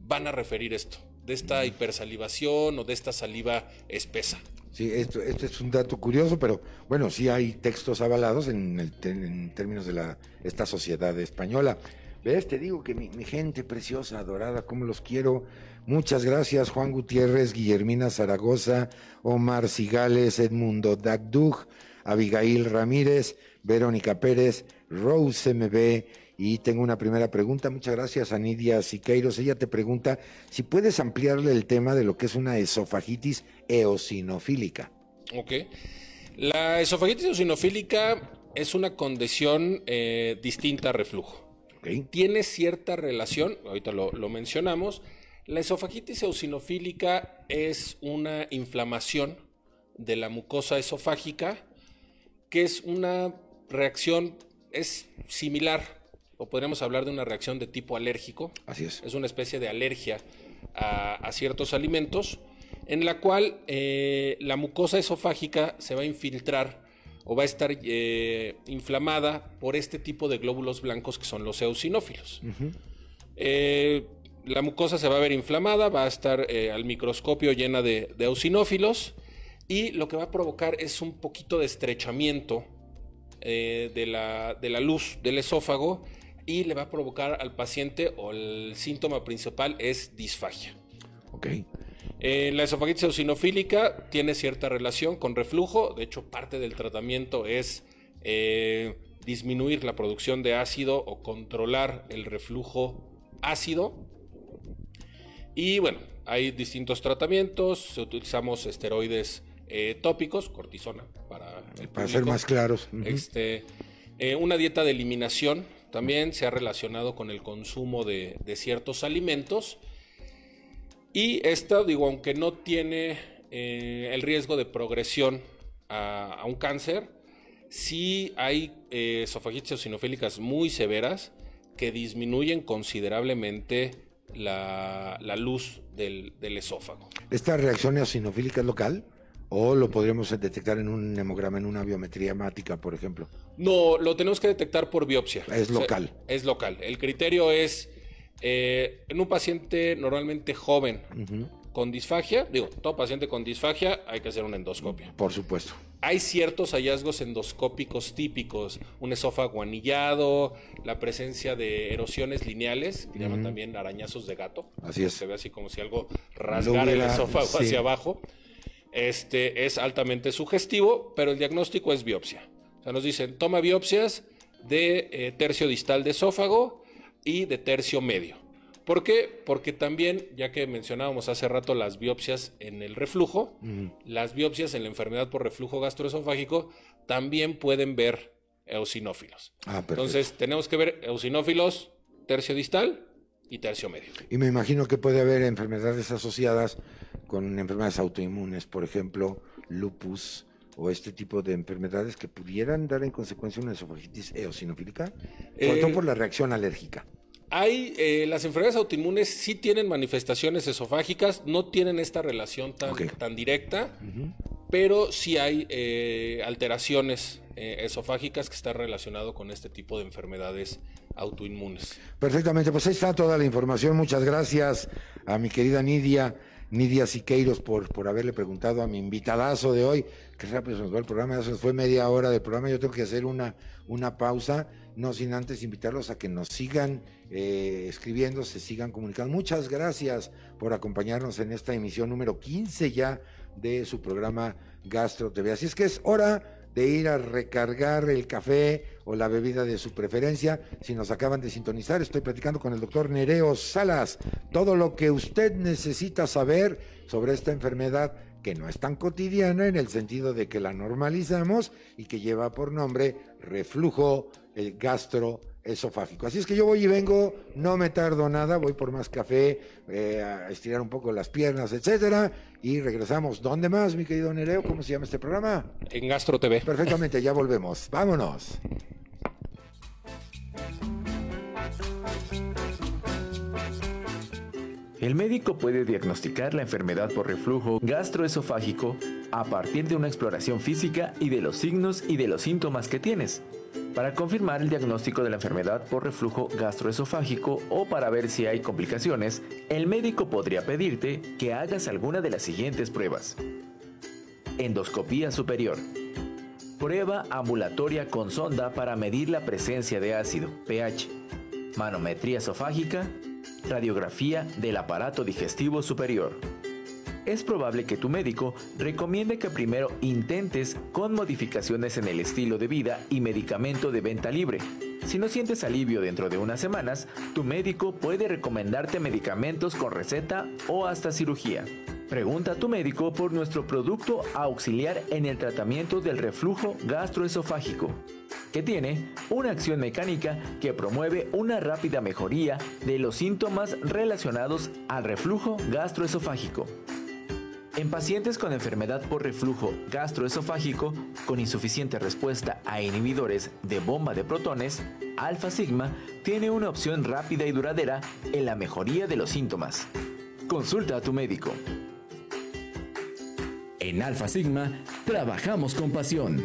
van a referir esto, de esta hipersalivación o de esta saliva espesa. Sí, esto, es un dato curioso, pero bueno, sí hay textos avalados en, en términos de la, esta sociedad española. ¿Ves? Te digo que mi, mi gente preciosa, adorada, cómo los quiero Muchas gracias Juan Gutiérrez, Guillermina Zaragoza, Omar Cigales, Edmundo Dagdug, Abigail Ramírez, Verónica Pérez, Rose MB. Y tengo una primera pregunta. Muchas gracias a Nidia Siqueiros. Ella te pregunta si puedes ampliarle el tema de lo que es una esofagitis eosinofílica. Ok. La esofagitis eosinofílica es una condición eh, distinta a reflujo. Tiene cierta relación, ahorita lo, lo mencionamos, la esofagitis eosinofílica es una inflamación de la mucosa esofágica que es una reacción, es similar, o podríamos hablar de una reacción de tipo alérgico. Así es. Es una especie de alergia a, ciertos alimentos, en la cual eh, la mucosa esofágica se va a infiltrar o va a estar eh, inflamada por este tipo de glóbulos blancos que son los eosinófilos la mucosa se va a ver inflamada, va a estar eh, al microscopio llena de, eosinófilos y lo que va a provocar es un poquito de estrechamiento eh, de, la, de, la, luz del esófago y le va a provocar al paciente o el síntoma principal es disfagia. Ok. Eh, la esofagitis eosinofílica tiene cierta relación con reflujo, de hecho parte del tratamiento es disminuir la producción de ácido o controlar el reflujo ácido y bueno, hay distintos tratamientos, utilizamos esteroides eh, tópicos, cortisona para Para ser más claros. Este, eh, una dieta de eliminación también se ha relacionado con el consumo de, ciertos alimentos. Y esta, digo, aunque no tiene eh, el riesgo de progresión a, un cáncer, sí hay esofagitis eosinofílicas muy severas que disminuyen considerablemente la, luz del, esófago. ¿Esta reacción eosinofílica es local? ¿O lo podríamos detectar en un hemograma, en una biometría hemática, por ejemplo? No, lo tenemos que detectar por biopsia. Es local. es local. El criterio es eh, en un paciente normalmente joven con disfagia, digo, todo paciente con disfagia hay que hacer una endoscopia. Por supuesto. Hay ciertos hallazgos endoscópicos típicos, un esófago anillado, la presencia de erosiones lineales, que llaman también arañazos de gato. Así es. Se ve así como si algo rasgara el esófago hacia abajo. Este es altamente sugestivo, pero el diagnóstico es biopsia. O sea, nos dicen, toma biopsias de eh, tercio distal de esófago y de tercio medio. ¿Por qué? Porque también, ya que mencionábamos hace rato las biopsias en el reflujo, las biopsias en la enfermedad por reflujo gastroesofágico también pueden ver eosinófilos. Ah, Entonces, tenemos que ver eosinófilos tercio distal y tercio medio. Y me imagino que puede haber enfermedades asociadas con enfermedades autoinmunes, por ejemplo, lupus o este tipo de enfermedades que pudieran dar en consecuencia una esofagitis eosinofílica, sobre todo eh, por la reacción alérgica. Hay, eh, las enfermedades autoinmunes sí tienen manifestaciones esofágicas, no tienen esta relación tan, tan directa, pero sí hay eh, alteraciones eh, esofágicas que están relacionadas con este tipo de enfermedades autoinmunes. Perfectamente, pues ahí está toda la información. Muchas gracias a mi querida Nidia. Nidia Siqueiros por, por haberle preguntado a mi invitadazo de hoy. Qué rápido se nos va el programa, se fue media hora del programa. Yo tengo que hacer una, una pausa, no sin antes invitarlos a que nos sigan eh, escribiendo, se sigan comunicando. Muchas gracias por acompañarnos en esta emisión número 15 ya de su programa Gastro TV. Así es que es hora de ir a recargar el café o la bebida de su preferencia. Si nos acaban de sintonizar, estoy platicando con el doctor Nereo Salas. Todo lo que usted necesita saber sobre esta enfermedad que no es tan cotidiana en el sentido de que la normalizamos y que lleva por nombre reflujo el gastroesofágico. Así es que yo voy y vengo, no me tardo nada, voy por más café, eh, a estirar un poco las piernas, etcétera, y regresamos. ¿Dónde más, mi querido Nereo? ¿Cómo se llama este programa? En Gastro TV. Perfectamente, ya volvemos. Vámonos. El médico puede diagnosticar la enfermedad por reflujo gastroesofágico a partir de una exploración física y de los signos y de los síntomas que tienes. Para confirmar el diagnóstico de la enfermedad por reflujo gastroesofágico o para ver si hay complicaciones, el médico podría pedirte que hagas alguna de las siguientes pruebas. Endoscopía superior. Prueba ambulatoria con sonda para medir la presencia de ácido, pH. Manometría esofágica Radiografía del aparato digestivo superior. Es probable que tu médico recomiende que primero intentes con modificaciones en el estilo de vida y medicamento de venta libre. Si no sientes alivio dentro de unas semanas, tu médico puede recomendarte medicamentos con receta o hasta cirugía. Pregunta a tu médico por nuestro producto auxiliar en el tratamiento del reflujo gastroesofágico que tiene una acción mecánica que promueve una rápida mejoría de los síntomas relacionados al reflujo gastroesofágico. En pacientes con enfermedad por reflujo gastroesofágico con insuficiente respuesta a inhibidores de bomba de protones, Alpha Sigma tiene una opción rápida y duradera en la mejoría de los síntomas. Consulta a tu médico. En Alpha Sigma trabajamos con pasión.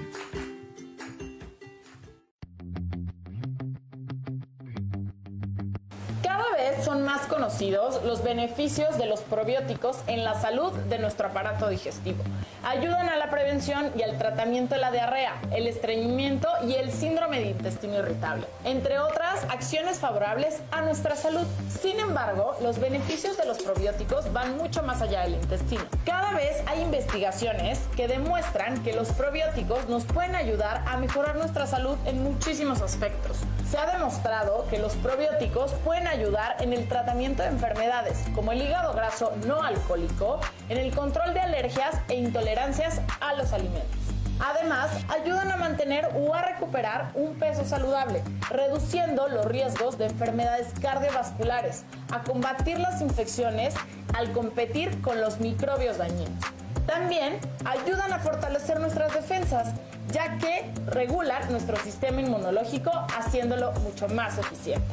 los beneficios de los probióticos en la salud de nuestro aparato digestivo. Ayudan a la prevención y al tratamiento de la diarrea, el estreñimiento y el síndrome de intestino irritable, entre acciones favorables a nuestra salud. Sin embargo, los beneficios de los probióticos van mucho más allá del intestino. Cada vez hay investigaciones que demuestran que los probióticos nos pueden ayudar a mejorar nuestra salud en muchísimos aspectos. Se ha demostrado que los probióticos pueden ayudar en el tratamiento de enfermedades como el hígado graso no alcohólico, en el control de alergias e intolerancias a los alimentos. Además, ayudan a mantener o a recuperar un peso saludable, reduciendo los riesgos de enfermedades cardiovasculares, a combatir las infecciones al competir con los microbios dañinos. También ayudan a fortalecer nuestras defensas, ya que regulan nuestro sistema inmunológico haciéndolo mucho más eficiente.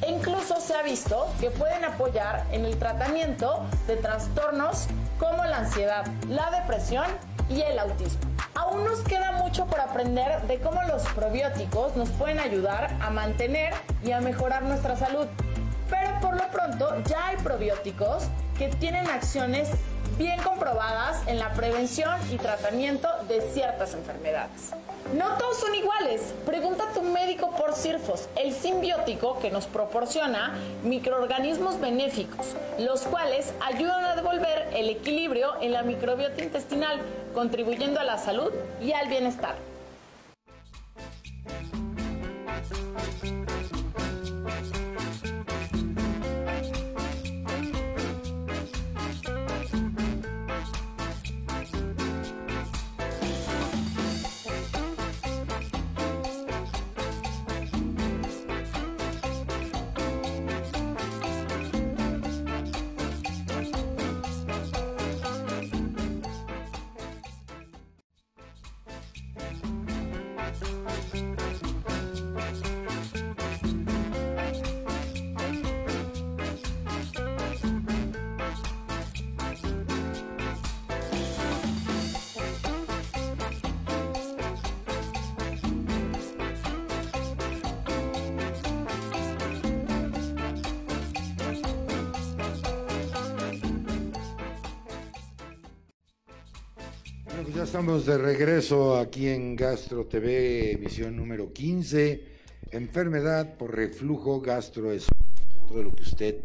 E incluso se ha visto que pueden apoyar en el tratamiento de trastornos como la ansiedad, la depresión y el autismo. Aún nos queda mucho por aprender de cómo los probióticos nos pueden ayudar a mantener y a mejorar nuestra salud. Pero por lo pronto ya hay probióticos que tienen acciones bien comprobadas en la prevención y tratamiento de ciertas enfermedades. No todos son iguales. Pregunta a tu médico por CIRFOS, el simbiótico que nos proporciona microorganismos benéficos, los cuales ayudan a devolver el equilibrio en la microbiota intestinal, contribuyendo a la salud y al bienestar. Estamos de regreso aquí en Gastro TV, emisión número 15. Enfermedad por reflujo es Todo lo que usted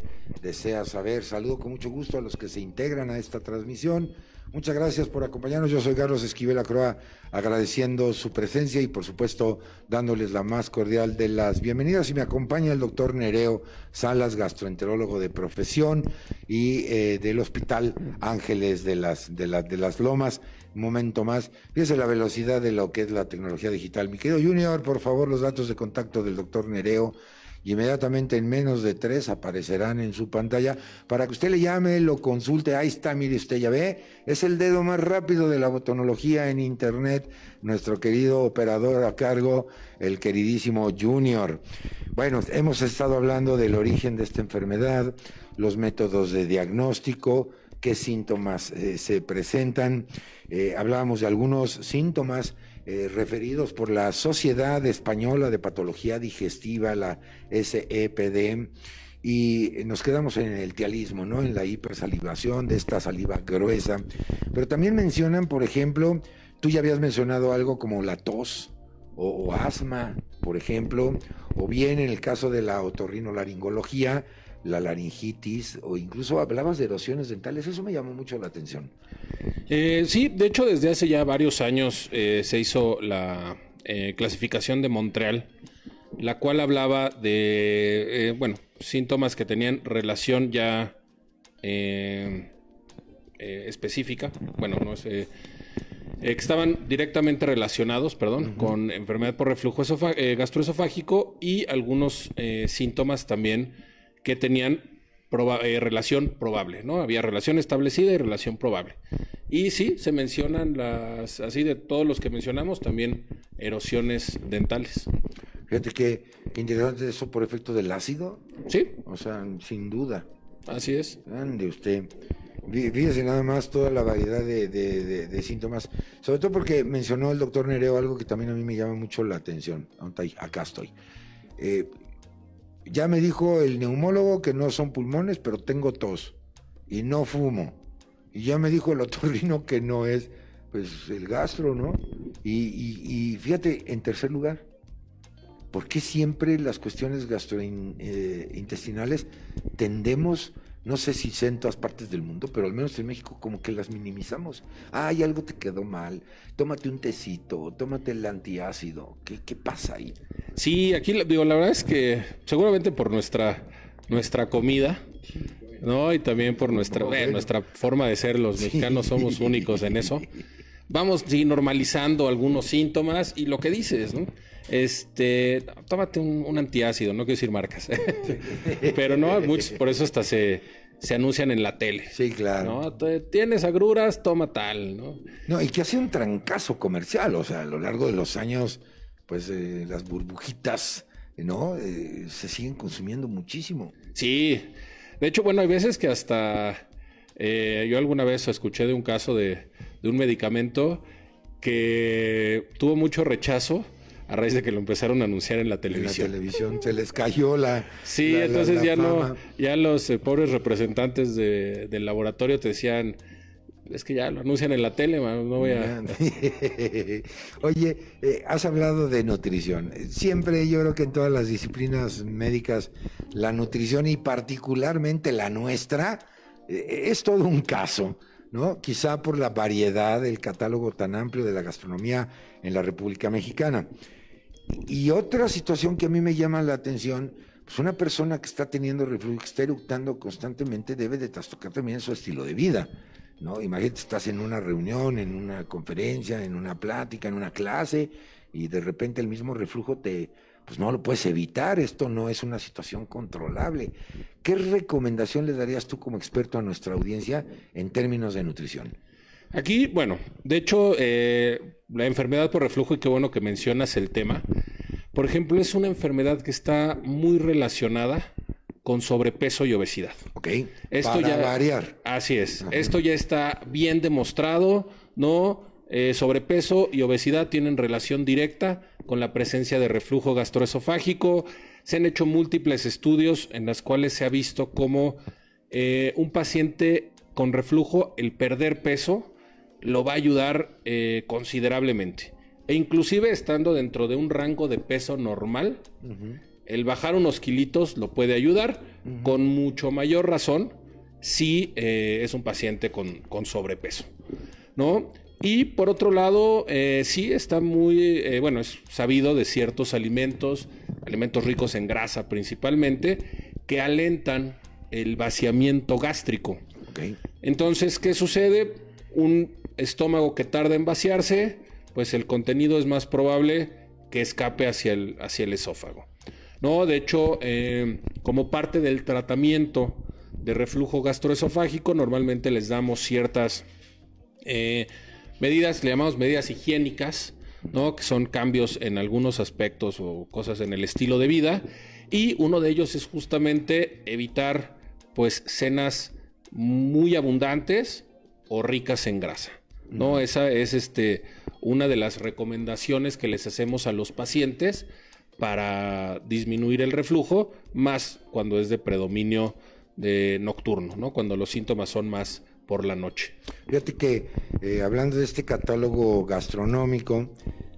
desea saber. Saludo con mucho gusto a los que se integran a esta transmisión. Muchas gracias por acompañarnos. Yo soy Carlos Esquivel Acroa, agradeciendo su presencia y por supuesto dándoles la más cordial de las bienvenidas. Y me acompaña el doctor Nereo Salas, gastroenterólogo de profesión y eh, del Hospital Ángeles de las, de, de las Lomas. Un momento más. Fíjese la velocidad de lo que es la tecnología digital. Mi querido Junior, por favor, los datos de contacto del doctor Nereo y inmediatamente en menos de tres aparecerán en su pantalla para que usted le llame, lo consulte. Ahí está, mire usted, ya ve, es el dedo más rápido de la botonología en Internet, nuestro querido operador a cargo, el queridísimo Junior. Bueno, hemos estado hablando del origen de esta enfermedad, los métodos de diagnóstico, qué síntomas eh, se presentan. Eh, hablábamos de algunos síntomas eh, referidos por la Sociedad Española de Patología Digestiva, la SEPD, y nos quedamos en el tialismo, ¿no? En la hipersalivación de esta saliva gruesa. Pero también mencionan, por ejemplo, tú ya habías mencionado algo como la tos o, o asma, por ejemplo, o bien en el caso de la otorrinolaringología, la laringitis o incluso hablabas de erosiones dentales, eso me llamó mucho la atención. Eh, sí, de hecho desde hace ya varios años eh, se hizo la eh, clasificación de Montreal, la cual hablaba de, bueno, síntomas que tenían relación ya específica, bueno, no sé, que estaban directamente relacionados, perdón, con enfermedad por reflujo gastroesofágico y algunos síntomas también que tenían eh, relación probable, ¿no? Había relación establecida y relación probable. Y sí, se mencionan las, así de todos los que mencionamos, también erosiones dentales. Fíjate que, interesante eso por efecto del ácido. Sí. O sea, sin duda. Así es. Grande usted. Fíjese nada más toda la variedad de, síntomas, sobre todo porque mencionó el doctor Nereo algo que también a mí me llama mucho la atención. Acá estoy. Eh, ya me dijo el neumólogo que no son pulmones, pero tengo tos y no fumo. Y ya me dijo el otorrino que no es pues el gastro, ¿no? Y, fíjate, en tercer lugar, ¿por qué siempre las cuestiones gastrointestinales eh, tendemos no sé si sé en todas partes del mundo, pero al menos en México como que las minimizamos. Ay, algo te quedó mal, tómate un tecito, tómate el antiácido. ¿Qué, qué pasa ahí? Sí, aquí digo, la verdad es que seguramente por nuestra, nuestra comida, ¿no? Y también por nuestra, eh, nuestra forma de ser, los mexicanos somos únicos en eso. Vamos sí, normalizando algunos síntomas y lo que dices, ¿no? Este, tómate un, antiácido, no quiero decir marcas, pero no, muchos por eso hasta se, se anuncian en la tele. Sí, claro. ¿no? Tienes agruras, toma tal, ¿no? No, y que hace un trancazo comercial, o sea, a lo largo de los años, pues eh, las burbujitas, ¿no? Eh, se siguen consumiendo muchísimo. Sí, de hecho, bueno, hay veces que hasta eh, yo alguna vez escuché de un caso de, de un medicamento que tuvo mucho rechazo a raíz de que lo empezaron a anunciar en la televisión. En la televisión se les cayó la. Sí, entonces ya no, ya los eh, pobres representantes del laboratorio te decían. Es que ya lo anuncian en la tele, no voy a. Oye, eh, has hablado de nutrición. Siempre yo creo que en todas las disciplinas médicas, la nutrición y particularmente la nuestra, eh, es todo un caso. ¿no? Quizá por la variedad del catálogo tan amplio de la gastronomía en la República Mexicana. Y otra situación que a mí me llama la atención, pues una persona que está teniendo reflujo, que está eructando constantemente, debe de trastocar también su estilo de vida. ¿no? Imagínate, estás en una reunión, en una conferencia, en una plática, en una clase, y de repente el mismo reflujo te, pues no lo puedes evitar, esto no es una situación controlable. ¿Qué recomendación le darías tú como experto a nuestra audiencia en términos de nutrición? Aquí, bueno, de hecho, eh, la enfermedad por reflujo, y qué bueno que mencionas el tema, por ejemplo, es una enfermedad que está muy relacionada con sobrepeso y obesidad. Ok. Esto Para ya, variar. Así es. Esto ya está bien demostrado, ¿no? Eh, sobrepeso y obesidad tienen relación directa con la presencia de reflujo gastroesofágico. Se han hecho múltiples estudios en los cuales se ha visto cómo eh, un paciente con reflujo, el perder peso, lo va a ayudar eh, considerablemente. E inclusive estando dentro de un rango de peso normal, el bajar unos kilitos lo puede ayudar con mucho mayor razón si eh, es un paciente con, con sobrepeso, ¿no? Y por otro lado, eh, sí está muy, eh, bueno, es sabido de ciertos alimentos, alimentos ricos en grasa principalmente, que alentan el vaciamiento gástrico. Entonces, ¿qué sucede? Un estómago que tarda en vaciarse, pues el contenido es más probable que escape hacia el, hacia el esófago. No, de hecho, eh, como parte del tratamiento de reflujo gastroesofágico, normalmente les damos ciertas medidas, le llamamos medidas higiénicas, ¿no? que son cambios en algunos aspectos o cosas en el estilo de vida. Y uno de ellos es justamente evitar pues cenas muy abundantes o ricas en grasa. ¿No? Esa es este, una de las recomendaciones que les hacemos a los pacientes para disminuir el reflujo, más cuando es de predominio de nocturno, ¿no? cuando los síntomas son más por la noche. Fíjate que eh, hablando de este catálogo gastronómico,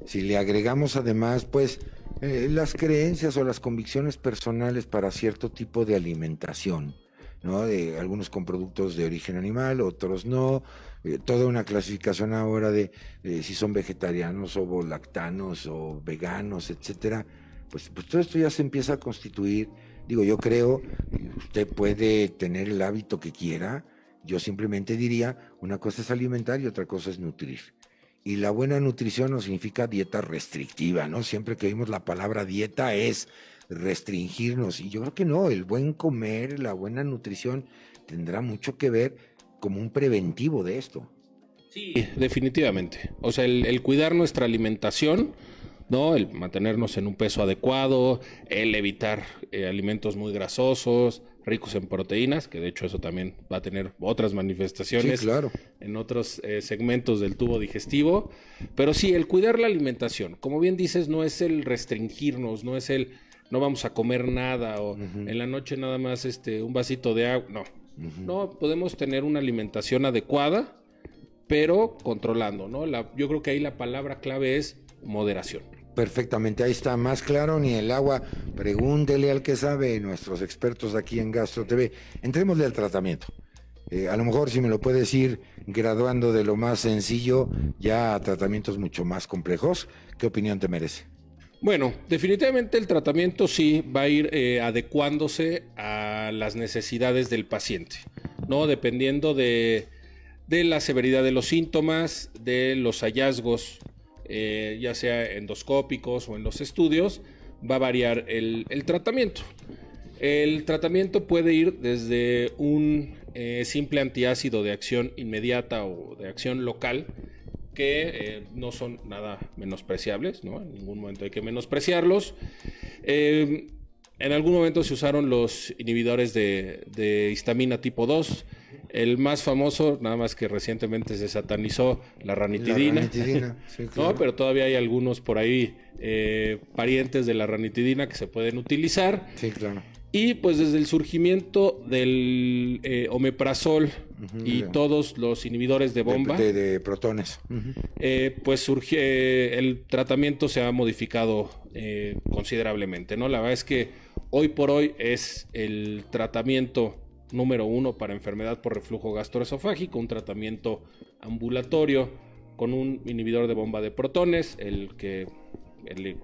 si le agregamos además, pues, eh, las creencias o las convicciones personales para cierto tipo de alimentación, ¿no? De algunos con productos de origen animal, otros no, eh, toda una clasificación ahora de si son vegetarianos o lactanos o veganos, etcétera. Pues, pues todo esto ya se empieza a constituir. Digo, yo creo, usted puede tener el hábito que quiera, yo simplemente diría, una cosa es alimentar y otra cosa es nutrir. Y la buena nutrición no significa dieta restrictiva, ¿no? Siempre que oímos la palabra dieta es restringirnos. Y yo creo que no, el buen comer, la buena nutrición tendrá mucho que ver como un preventivo de esto. Sí, definitivamente. O sea, el, cuidar nuestra alimentación, ¿no? El mantenernos en un peso adecuado, el evitar eh, alimentos muy grasosos, ricos en proteínas, que de hecho eso también va a tener otras manifestaciones en otros eh, segmentos del tubo digestivo. Pero sí, el cuidar la alimentación, como bien dices, no es el restringirnos, no es el no vamos a comer nada o en la noche nada más este un vasito de agua, no. No, podemos tener una alimentación adecuada, pero controlando, ¿no? La, yo creo que ahí la palabra clave es moderación. Perfectamente, ahí está, más claro ni el agua. Pregúntele al que sabe, nuestros expertos aquí en Gastro TV. Entrémosle al tratamiento. Eh, a lo mejor si me lo puedes ir graduando de lo más sencillo ya a tratamientos mucho más complejos, ¿qué opinión te merece? Bueno, definitivamente el tratamiento sí va a ir eh, adecuándose a las necesidades del paciente, ¿no? Dependiendo de, de la severidad de los síntomas, de los hallazgos eh, ya sea endoscópicos o en los estudios, va a variar el, tratamiento. El tratamiento puede ir desde un eh, simple antiácido de acción inmediata o de acción local, que eh, no son nada menospreciables, ¿no? En ningún momento hay que menospreciarlos. en algún momento se usaron los inhibidores de, de histamina tipo 2, el más famoso, nada más que recientemente se satanizó, la ranitidina. no, pero todavía hay algunos por ahí eh, parientes de la ranitidina que se pueden utilizar. Sí, claro. Y pues desde el surgimiento del eh, omeprazol y todos los inhibidores de bomba. De, protones. Eh, pues surge, el tratamiento se ha modificado considerablemente, ¿no? La verdad es que hoy por hoy es el tratamiento número uno para enfermedad por reflujo gastroesofágico, un tratamiento ambulatorio con un inhibidor de bomba de protones, el que,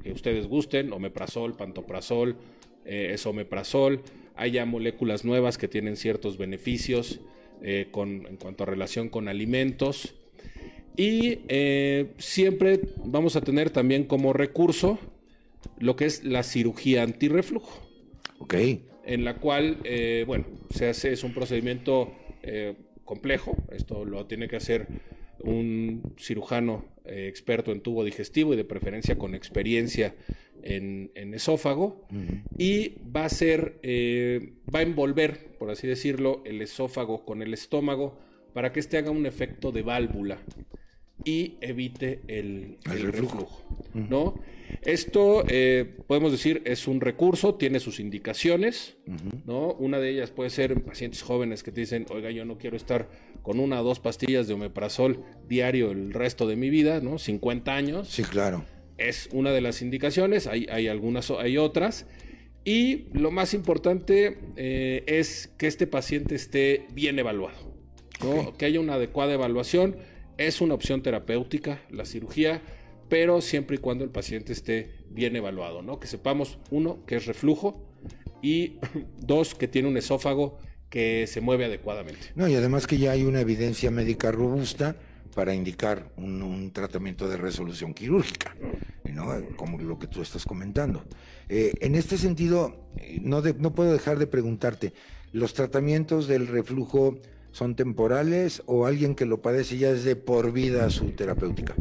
que ustedes gusten, omeprazol, pantoprazol, eh, esomeprazol. Hay ya moléculas nuevas que tienen ciertos beneficios eh, con, en cuanto a relación con alimentos. Y eh, siempre vamos a tener también como recurso lo que es la cirugía antirreflujo. Ok en la cual, eh, bueno, se hace, es un procedimiento eh, complejo, esto lo tiene que hacer un cirujano eh, experto en tubo digestivo y de preferencia con experiencia en, esófago, y va a ser, va a envolver, por así decirlo, el esófago con el estómago para que este haga un efecto de válvula y evite el, reflujo, ¿no? Esto, eh, podemos decir, es un recurso, tiene sus indicaciones, ¿no? Una de ellas puede ser en pacientes jóvenes que te dicen, oiga, yo no quiero estar con una o dos pastillas de omeprazol diario el resto de mi vida, ¿no? 50 años. Sí, claro. Es una de las indicaciones, hay, hay algunas, hay otras. Y lo más importante eh, es que este paciente esté bien evaluado, ¿no? que haya una adecuada evaluación. Es una opción terapéutica la cirugía, pero siempre y cuando el paciente esté bien evaluado, ¿no? que sepamos, uno, que es reflujo y dos, que tiene un esófago que se mueve adecuadamente. No, y además que ya hay una evidencia médica robusta para indicar un, tratamiento de resolución quirúrgica, ¿no? como lo que tú estás comentando. Eh, en este sentido, eh, no, de- no puedo dejar de preguntarte, ¿los tratamientos del reflujo son temporales o alguien que lo padece ya es de por vida su terapéutica?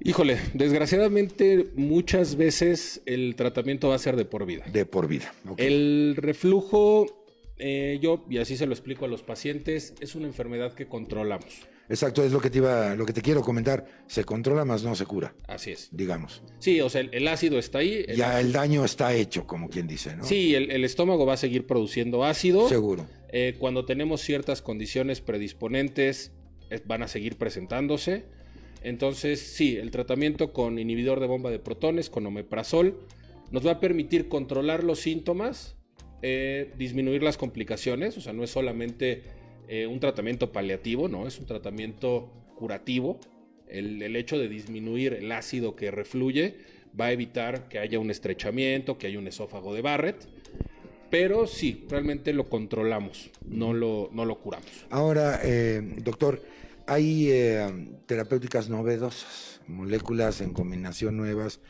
Híjole, desgraciadamente muchas veces el tratamiento va a ser de por vida. De por vida. ok. El reflujo, eh, yo, y así se lo explico a los pacientes, es una enfermedad que controlamos. Exacto, es lo que te iba, lo que te quiero comentar. Se controla más no se cura, Así es. digamos. Sí, o sea, el, el ácido está ahí. el Ya ácido- el daño está hecho, como quien dice, ¿no? Sí, el, el estómago va a seguir produciendo ácido. Seguro. Eh, cuando tenemos ciertas condiciones predisponentes, es- van a seguir presentándose. Entonces, sí, el tratamiento con inhibidor de bomba de protones, con omeprazol, nos va a permitir controlar los síntomas, eh, disminuir las complicaciones. O sea, no es solamente eh, un tratamiento paliativo, no, es un tratamiento curativo. El, el hecho de disminuir el ácido que refluye va a evitar que haya un estrechamiento, que haya un esófago de Barrett. Pero sí, realmente lo controlamos, no lo, no lo curamos. Ahora, eh, doctor, hay eh, terapéuticas novedosas, moléculas en combinación nuevas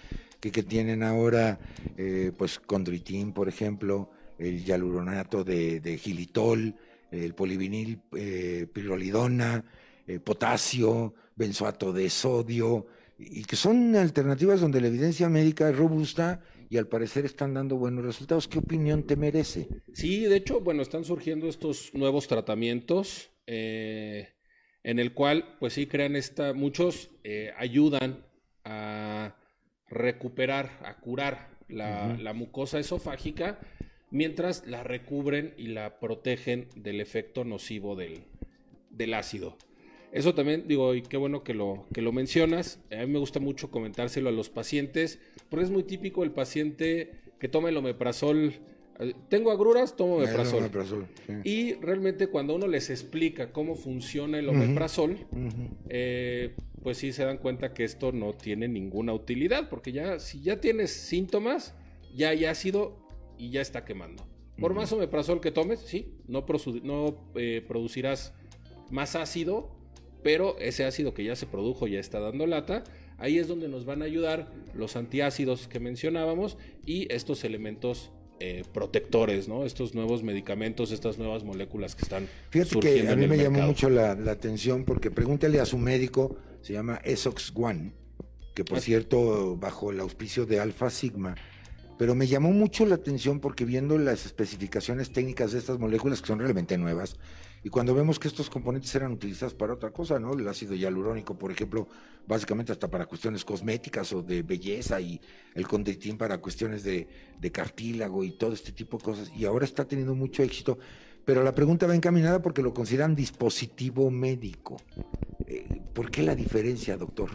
que, que tienen ahora, eh, pues, condritin, por ejemplo, el hialuronato de, de gilitol, el polivinil eh, pirrolidona, eh, potasio, benzoato de sodio, y que son alternativas donde la evidencia médica es robusta y al parecer están dando buenos resultados. ¿Qué opinión te merece? Sí, de hecho, bueno, están surgiendo estos nuevos tratamientos eh, en el cual, pues sí, crean esta, muchos eh, ayudan a recuperar, a curar la, la mucosa esofágica, mientras la recubren y la protegen del efecto nocivo del, del ácido. Eso también, digo, y qué bueno que lo, que lo mencionas. A mí me gusta mucho comentárselo a los pacientes, porque es muy típico el paciente que toma el omeprazol. Tengo agruras, tomo omeprazol. Omeprazol, sí. Y realmente cuando uno les explica cómo funciona el omeprazol, eh, pues sí se dan cuenta que esto no tiene ninguna utilidad, porque ya si ya tienes síntomas, ya hay ácido y ya está quemando. Por más omeprazol que tomes, sí, no, no eh, producirás más ácido, pero ese ácido que ya se produjo ya está dando lata. Ahí es donde nos van a ayudar los antiácidos que mencionábamos y estos elementos eh, protectores, ¿no? Estos nuevos medicamentos, estas nuevas moléculas que están Fíjate surgiendo que a mí me llamó mucho la, la atención porque pregúntale a su médico, se llama Esox One, que por Ah. cierto, bajo el auspicio de Alpha Sigma, pero me llamó mucho la atención porque viendo las especificaciones técnicas de estas moléculas que son realmente nuevas, y cuando vemos que estos componentes eran utilizados para otra cosa, ¿no? El ácido hialurónico, por ejemplo, básicamente hasta para cuestiones cosméticas o de belleza, y el condritin para cuestiones de, de cartílago y todo este tipo de cosas, y ahora está teniendo mucho éxito. Pero la pregunta va encaminada porque lo consideran dispositivo médico. Eh, ¿Por qué la diferencia, doctor?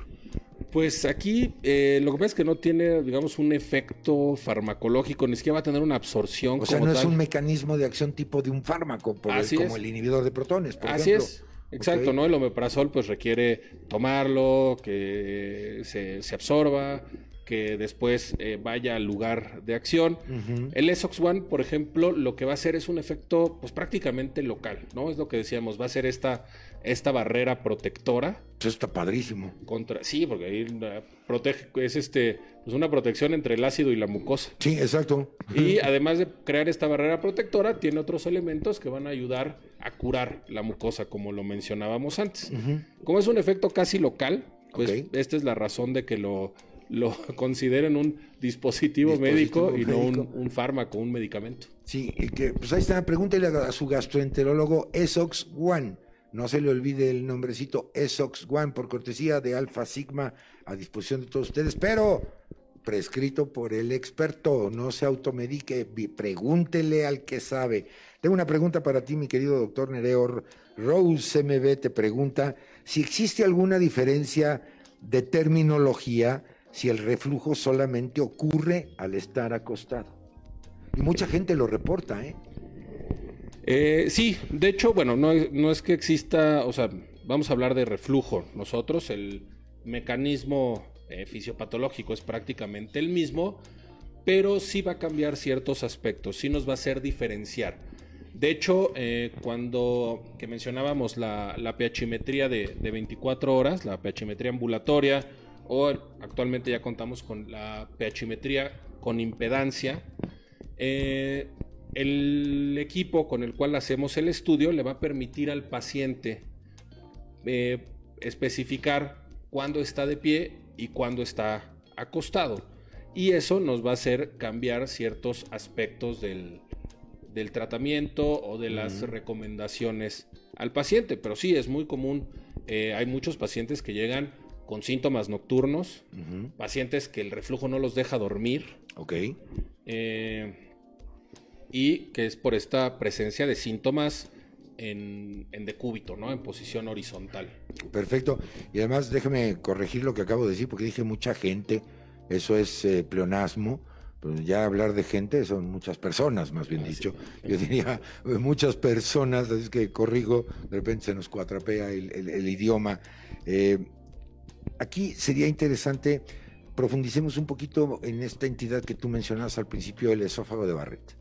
Pues aquí eh, lo que pasa es que no tiene, digamos, un efecto farmacológico, ni siquiera va a tener una absorción O sea, como no es un mecanismo de acción tipo de un fármaco, por el- como es. el inhibidor de protones, por Así ejemplo. es. Exacto. ¿no? El omeprazol pues requiere tomarlo, que se, se absorba, que después eh, vaya al lugar de acción. El Esox One, por ejemplo, lo que va a hacer es un efecto pues prácticamente local, ¿no? Es lo que decíamos, va a ser esta, esta barrera protectora Eso está padrísimo. contra... Sí, porque ahí eh, protege, es este, pues una protección entre el ácido y la mucosa. Sí, exacto. Y además de crear esta barrera protectora, tiene otros elementos que van a ayudar a curar la mucosa, como lo mencionábamos antes. Como es un efecto casi local, pues esta es la razón de que lo, lo consideren un dispositivo, Dispositivo médico y no un, un fármaco, un medicamento. Sí, y que, pues ahí está, pregúntele a, a su gastroenterólogo Esox One. No se le olvide el nombrecito Esox One, por cortesía de Alpha Sigma, a disposición de todos ustedes, pero prescrito por el experto, no se automedique, pregúntele al que sabe. Tengo una pregunta para ti, mi querido doctor Nereo. Rose MB te pregunta si existe alguna diferencia de terminología si el reflujo solamente ocurre al estar acostado. Y mucha gente lo reporta, ¿eh? Eh, sí, de hecho, bueno, no, es- que exista, o sea, vamos a hablar de reflujo. Nosotros, el mecanismo eh, fisiopatológico es prácticamente el mismo, pero sí va a cambiar ciertos aspectos, sí nos va a hacer diferenciar. De hecho, eh, cuando que mencionábamos la, la pHimetría de, de 24 horas, la pHimetría ambulatoria, o actualmente ya contamos con la pHimetría con impedancia, eh, el equipo con el cual hacemos el estudio le va a permitir al paciente eh, especificar cuándo está de pie y cuándo está acostado. Y eso nos va a hacer cambiar ciertos aspectos del, del tratamiento o de las recomendaciones al paciente. Pero sí, es muy común. eh, hay muchos pacientes que llegan con síntomas nocturnos, pacientes que el reflujo no los deja dormir. Ok. Eh, y que es por esta presencia de síntomas en, en decúbito, ¿no? En posición horizontal. Perfecto. Y además, déjeme corregir lo que acabo de decir, porque dije mucha gente, eso es eh, pleonasmo. Pues ya hablar de gente son muchas personas, más bien dicho. Yo diría eh, muchas personas, es que corrijo, de repente se nos cuatrapea el, el- el idioma. Eh, aquí sería interesante, profundicemos un poquito en esta entidad que tú mencionabas al principio, el esófago de Barrett.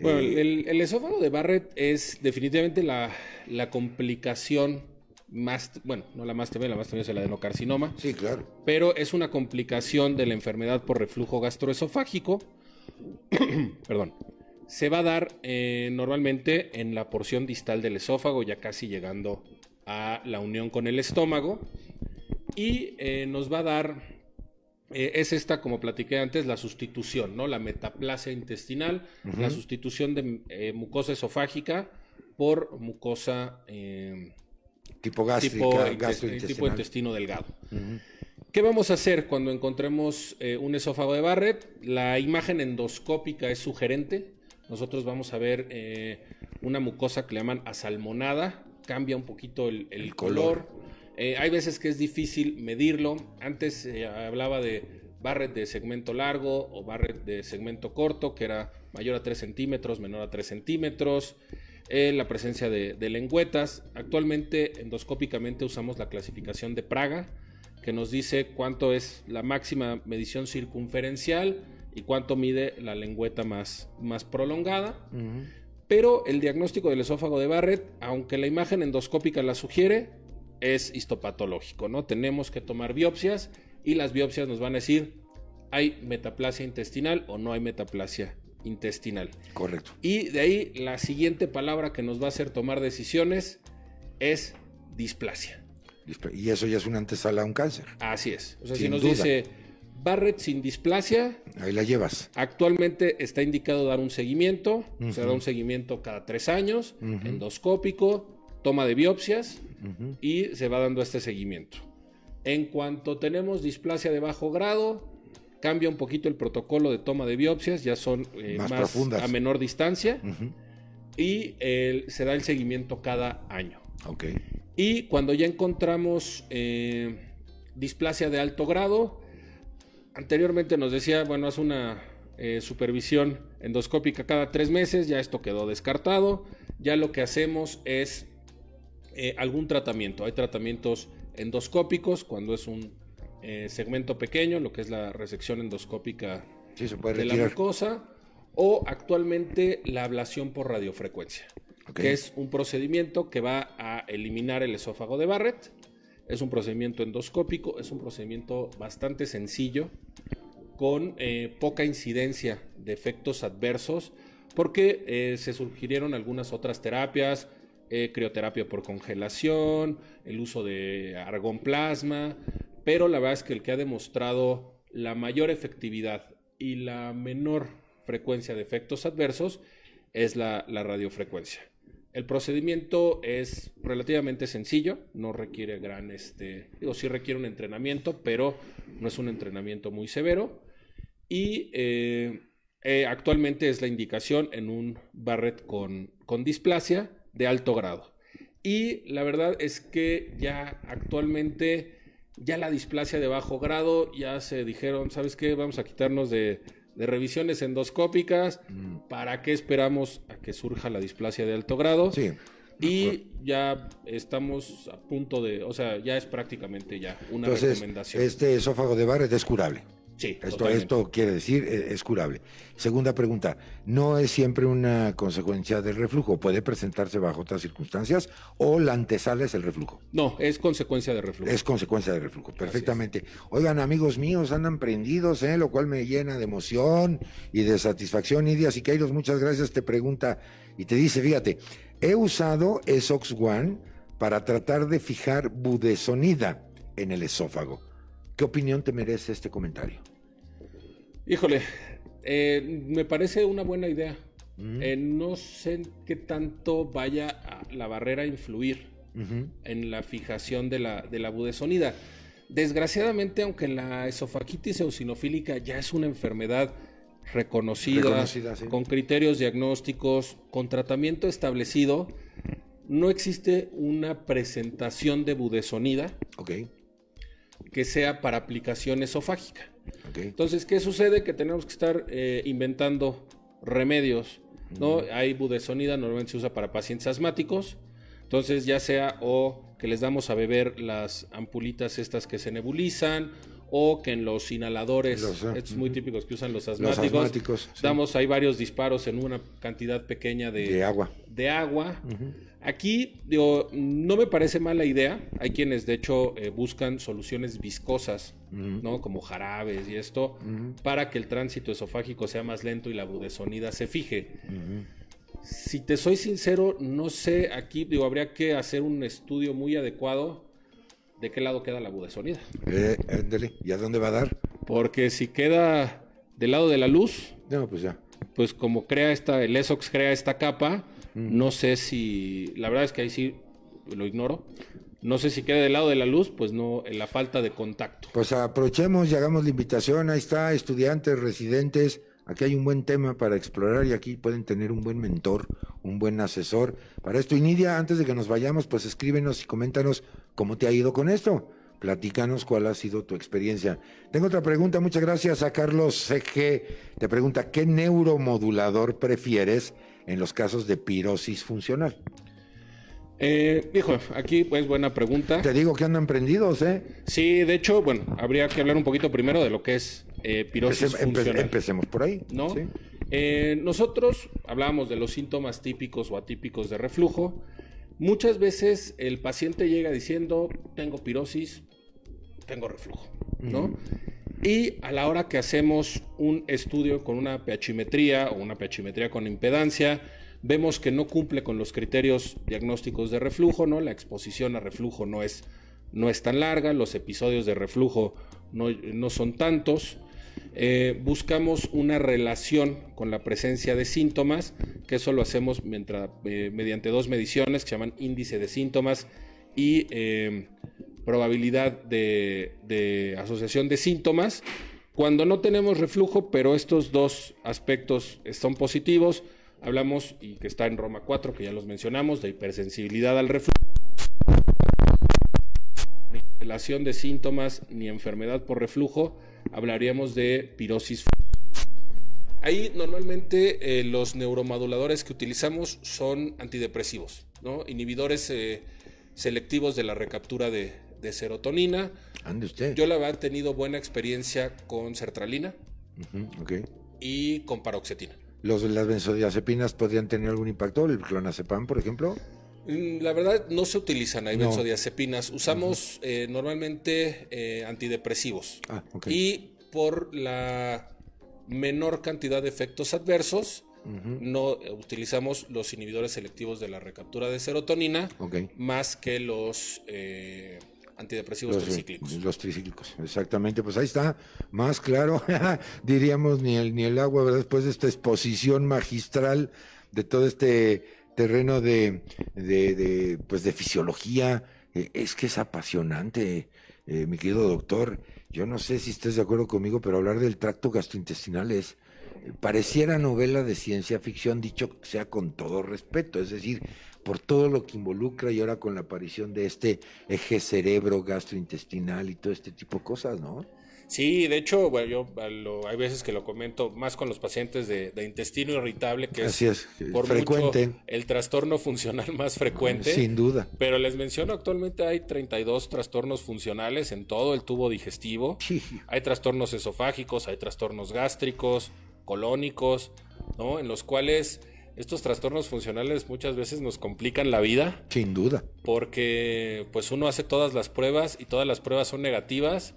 Bueno, Eh, el, el esófago de Barrett es definitivamente la, la complicación más, bueno, no la más temida, la más temida es el adenocarcinoma, sí, claro. pero es una complicación de la enfermedad por reflujo gastroesofágico. Perdón. Se va a dar eh, normalmente en la porción distal del esófago, ya casi llegando a la unión con el estómago. Y eh, nos va a dar, eh, es esta, como platiqué antes, la sustitución, ¿no? La metaplasia intestinal, la sustitución de eh, mucosa esofágica por mucosa Tipo gástrica, tipo, intes- gastrointestinal. tipo intestino delgado. ¿Qué vamos a hacer cuando encontremos un esófago de Barrett? La imagen endoscópica es sugerente. Nosotros vamos a ver eh, una mucosa que le llaman asalmonada. Cambia un poquito el, el El color. color. Eh, hay veces que es difícil medirlo. Antes eh, hablaba de Barrett de segmento largo o Barrett de segmento corto, que era mayor a 3 centímetros, menor a 3 centímetros. Eh, la presencia de, de lengüetas. Actualmente endoscópicamente usamos la clasificación de Praga, que nos dice cuánto es la máxima medición circunferencial y cuánto mide la lengüeta más, más prolongada. Pero el diagnóstico del esófago de Barrett, aunque la imagen endoscópica la sugiere, es histopatológico, ¿no? Tenemos que tomar biopsias y las biopsias nos van a decir hay metaplasia intestinal o no hay metaplasia intestinal. Correcto. Y de ahí la siguiente palabra que nos va a hacer tomar decisiones es displasia. Y eso ya es una antesala a un cáncer. Así es. O sea, si nos duda. dice Barrett sin displasia, Ahí la llevas. actualmente está indicado dar un seguimiento. Se da un seguimiento cada tres años, endoscópico, toma de biopsias y se va dando este seguimiento. En cuanto tenemos displasia de bajo grado, cambia un poquito el protocolo de toma de biopsias, ya son eh, Más a menor distancia y se da el seguimiento cada año. Ok. Y cuando ya encontramos eh, displasia de alto grado, anteriormente nos decía, bueno, haz una eh, supervisión endoscópica cada tres meses, ya esto quedó descartado. Ya lo que hacemos es eh, algún tratamiento. Hay tratamientos endoscópicos cuando es un eh, segmento pequeño, lo que es la resección endoscópica Sí, se puede de la mucosa, o actualmente la ablación por radiofrecuencia, que es un procedimiento que va a eliminar el esófago de Barrett. Es un procedimiento endoscópico, es un procedimiento bastante sencillo, con eh, poca incidencia de efectos adversos, porque eh, se sugirieron algunas otras terapias, eh, crioterapia por congelación, el uso de argón plasma, pero la verdad es que el que ha demostrado la mayor efectividad y la menor frecuencia de efectos adversos es la, radiofrecuencia. El procedimiento es relativamente sencillo, no requiere gran, este, digo, sí requiere un entrenamiento, pero no es un entrenamiento muy severo. Y eh, eh, actualmente es la indicación en un Barrett con, con displasia de alto grado. Y la verdad es que ya actualmente, ya la displasia de bajo grado, ya se dijeron, ¿sabes qué? Vamos a quitarnos de, de revisiones endoscópicas. Mm. ¿Para qué esperamos a que surja la displasia de alto grado? Sí. Y ya estamos a punto de, o sea, ya es prácticamente ya una Entonces, recomendación. este esófago de Barrett es curable. Sí, Esto, totalmente. esto quiere decir, eh, es curable. Segunda pregunta, ¿no es siempre una consecuencia del reflujo? ¿Puede presentarse bajo otras circunstancias o la antesala es el reflujo? No, es consecuencia de reflujo. Es consecuencia del reflujo, perfectamente. Oigan, amigos míos, andan prendidos, ¿eh? lo cual me llena de emoción y de satisfacción. Idia Siqueiros, muchas gracias, te pregunta y te dice, fíjate, he usado Esox One para tratar de fijar budesonida en el esófago. ¿Qué opinión te merece este comentario? Híjole, eh, me parece una buena idea. Mm. Eh, no sé qué tanto vaya a la barrera a influir en la fijación de la, de la budesonida. Desgraciadamente, aunque la esofagitis eosinofílica ya es una enfermedad reconocida, Reconocida, sí. con criterios diagnósticos, con tratamiento establecido, no existe una presentación de budesonida Ok, que sea para aplicación esofágica. Entonces, ¿qué sucede? Que tenemos que estar eh, inventando remedios, ¿no? Hay budesonida, normalmente se usa para pacientes asmáticos. Entonces, ya sea o que les damos a beber las ampulitas estas que se nebulizan, o que en los inhaladores, Los, ah, estos muy típicos que usan los Los asmáticos, sí. damos ahí varios disparos en una cantidad pequeña de, De agua. de agua. Aquí, digo, no me parece mala idea. Hay quienes, de hecho, eh, buscan soluciones viscosas, ¿no? Como jarabes y esto, para que el tránsito esofágico sea más lento y la budesonida se fije. Si te soy sincero, no sé, aquí, digo, habría que hacer un estudio muy adecuado de qué lado queda la budesonida. Eh, ándale, ¿y a dónde va a dar? Porque si queda del lado de la luz, No, pues ya. pues como crea esta, el ESOX crea esta capa, no sé si, la verdad es que ahí sí lo ignoro. No sé si queda del lado de la luz, pues no, en la falta de contacto. Pues aprovechemos y hagamos la invitación. Ahí está, estudiantes, residentes. Aquí hay un buen tema para explorar y aquí pueden tener un buen mentor, un buen asesor. Para esto, y Nidia, antes de que nos vayamos, pues escríbenos y coméntanos cómo te ha ido con esto. Platícanos cuál ha sido tu experiencia. Tengo otra pregunta, muchas gracias a Carlos CG. Te pregunta, ¿qué neuromodulador prefieres en los casos de pirosis funcional? Eh, hijo, aquí pues buena pregunta. Te digo que andan prendidos, ¿eh? Sí, de hecho, bueno, habría que hablar un poquito primero de lo que es eh, pirosis Empece- empe- funcional. empecemos por ahí. ¿no? ¿sí? Eh, nosotros hablábamos de los síntomas típicos o atípicos de reflujo. Muchas veces el paciente llega diciendo, tengo pirosis, tengo reflujo, ¿no? Y a la hora que hacemos un estudio con una pHimetría o una pHimetría con impedancia, vemos que no cumple con los criterios diagnósticos de reflujo, ¿no? La exposición a reflujo no es, no es tan larga, los episodios de reflujo no, no son tantos. Eh, buscamos una relación con la presencia de síntomas, que eso lo hacemos eh, mediante dos mediciones que se llaman índice de síntomas y eh, probabilidad de, asociación de síntomas. Cuando no tenemos reflujo, pero estos dos aspectos son positivos, hablamos, y que está en Roma 4, que ya los mencionamos, de hipersensibilidad al reflujo relación de síntomas ni enfermedad por reflujo, hablaríamos de pirosis. Ahí normalmente eh, los neuromoduladores que utilizamos son antidepresivos, ¿no? inhibidores eh, selectivos de la recaptura de, de serotonina. Ande usted. Yo la verdad he tenido buena experiencia con sertralina ok. y con paroxetina. Los, ¿Las benzodiazepinas podrían tener algún impacto? ¿El clonazepam, por ejemplo? Mm, La verdad no se utilizan No. benzodiazepinas. Usamos eh, normalmente eh, antidepresivos. Ah, ok. Y por la menor cantidad de efectos adversos, no eh, utilizamos los inhibidores selectivos de la recaptura de serotonina Ok. más que los eh, antidepresivos Los, tricíclicos. los tricíclicos, exactamente. Pues ahí está, más claro, diríamos, ni el, ni el agua, ¿verdad? Después de esta exposición magistral de todo este terreno de, de, de, pues de fisiología. Eh, es que es apasionante, eh, mi querido doctor. Yo no sé si estés de acuerdo conmigo, pero hablar del tracto gastrointestinal es, pareciera novela de ciencia ficción, dicho sea con todo respeto, es decir, por todo lo que involucra y ahora con la aparición de este eje cerebro gastrointestinal y todo este tipo de cosas, ¿no? Sí, de hecho, bueno, yo hay veces que lo comento más con los pacientes de, intestino irritable, que es, por frecuente. el trastorno funcional más frecuente. Sin duda. Pero les menciono, actualmente hay 32 trastornos funcionales en todo el tubo digestivo. Hay trastornos esofágicos, hay trastornos gástricos, colónicos, ¿no? En los cuales estos trastornos funcionales muchas veces nos complican la vida. Sin duda. Porque pues uno hace todas las pruebas y todas las pruebas son negativas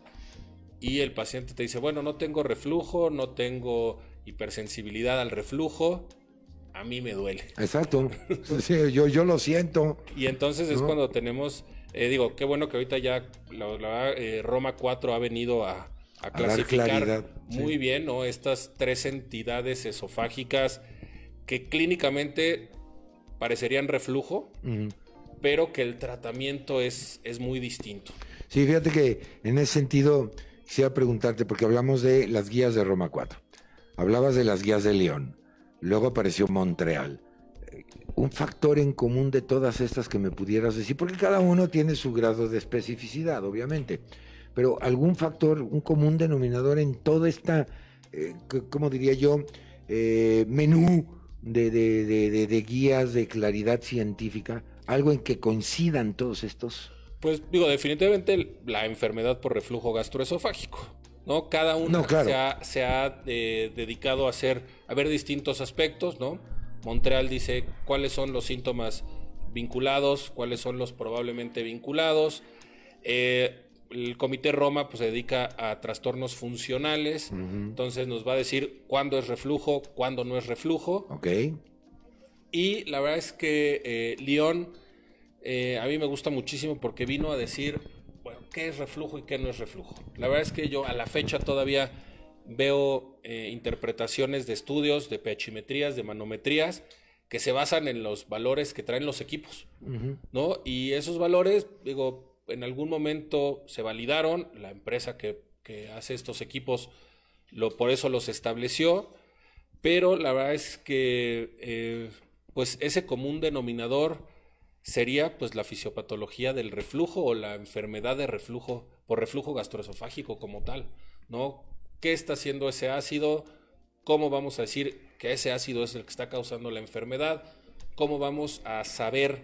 y el paciente te dice, bueno, no tengo reflujo, no tengo hipersensibilidad al reflujo, a mí me duele. Exacto. Sí, yo, yo lo siento. Y entonces es cuando tenemos, eh, digo, qué bueno que ahorita ya la, eh, Roma 4 ha venido a, clasificar muy bien, ¿no? Estas tres entidades esofágicas que clínicamente parecerían reflujo, pero que el tratamiento es, es muy distinto. Sí, fíjate que en ese sentido quisiera preguntarte, porque hablamos de las guías de Roma 4, hablabas de las guías de León, luego apareció Montreal. Eh, un factor en común de todas estas que me pudieras decir, porque cada uno tiene su grado de especificidad, obviamente, pero algún factor, un común denominador en toda esta, eh, ¿cómo diría yo?, eh, menú de, de, guías de claridad científica, algo en que coincidan todos estos. Pues digo, definitivamente la enfermedad por reflujo gastroesofágico. ¿no? Cada uno se ha, eh, dedicado a hacer, a ver distintos aspectos, ¿no? Montreal dice cuáles son los síntomas vinculados, cuáles son los probablemente vinculados. Eh, el Comité Roma pues, se dedica a trastornos funcionales, entonces nos va a decir cuándo es reflujo, cuándo no es reflujo. Ok. Y la verdad es que eh, León eh, a mí me gusta muchísimo porque vino a decir, bueno, qué es reflujo y qué no es reflujo. La verdad es que yo a la fecha todavía veo eh, interpretaciones de estudios, de pechimetrías, de manometrías, que se basan en los valores que traen los equipos, ¿no? Y esos valores, digo, en algún momento se validaron, la empresa que, hace estos equipos, lo, por eso los estableció, pero la verdad es que, eh, pues ese común denominador, sería pues la fisiopatología del reflujo o la enfermedad de reflujo por reflujo gastroesofágico como tal, ¿no? ¿Qué está haciendo ese ácido? ¿Cómo vamos a decir que ese ácido es el que está causando la enfermedad? ¿Cómo vamos a saber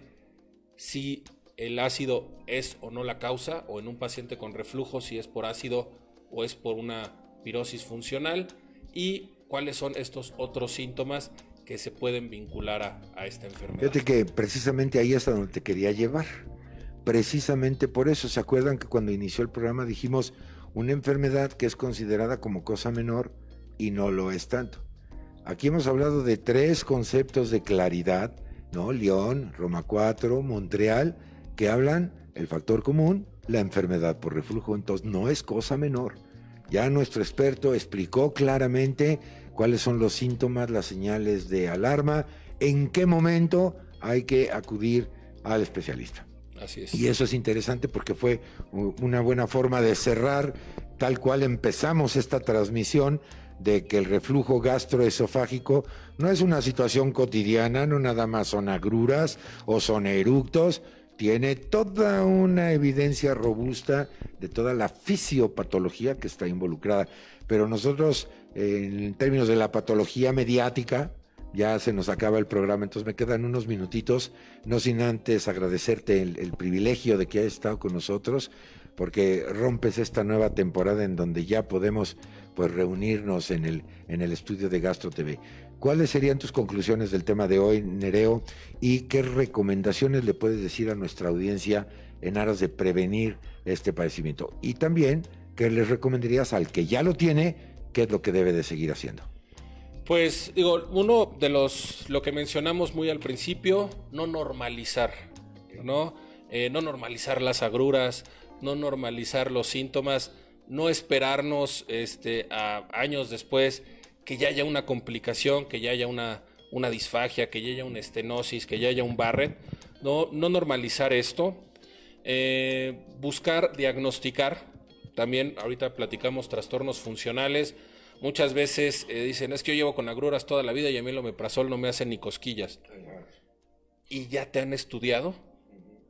si el ácido es o no la causa o en un paciente con reflujo si es por ácido o es por una pirosis funcional? ¿Y cuáles son estos otros síntomas que se pueden vincular a, esta enfermedad. Fíjate que precisamente ahí es a donde te quería llevar. Precisamente por eso, ¿se acuerdan que cuando inició el programa dijimos una enfermedad que es considerada como cosa menor y no lo es tanto? Aquí hemos hablado de tres conceptos de claridad, ¿no? León, Roma 4, Montreal, que hablan el factor común, la enfermedad por reflujo, entonces no es cosa menor. Ya nuestro experto explicó claramente cuáles son los síntomas, las señales de alarma, en qué momento hay que acudir al especialista. Así es. Y eso es interesante porque fue una buena forma de cerrar tal cual empezamos esta transmisión de que el reflujo gastroesofágico no es una situación cotidiana, no nada más son agruras o son eructos, tiene toda una evidencia robusta de toda la fisiopatología que está involucrada. Pero nosotros en términos de la patología mediática, ya se nos acaba el programa, entonces me quedan unos minutitos, no sin antes agradecerte el, privilegio de que hayas estado con nosotros, porque rompes esta nueva temporada en donde ya podemos pues reunirnos en el, en el estudio de Gastro TV. ¿Cuáles serían tus conclusiones del tema de hoy, Nereo? ¿Y qué recomendaciones le puedes decir a nuestra audiencia en aras de prevenir este padecimiento? Y también, ¿qué les recomendarías al que ya lo tiene? ¿qué es lo que debe de seguir haciendo? Pues digo, uno de los, lo que mencionamos muy al principio, no normalizar, ¿no? Eh, no normalizar las agruras, no normalizar los síntomas, no esperarnos este, a años después que ya haya una complicación, que ya haya una, una disfagia, que ya haya una estenosis, que ya haya un Barrett, no, no normalizar esto, eh, buscar diagnosticar, también ahorita platicamos trastornos funcionales. Muchas veces eh, dicen, es que yo llevo con agruras toda la vida y a mí el omeprazol no me hace ni cosquillas. ¿Y ya te han estudiado?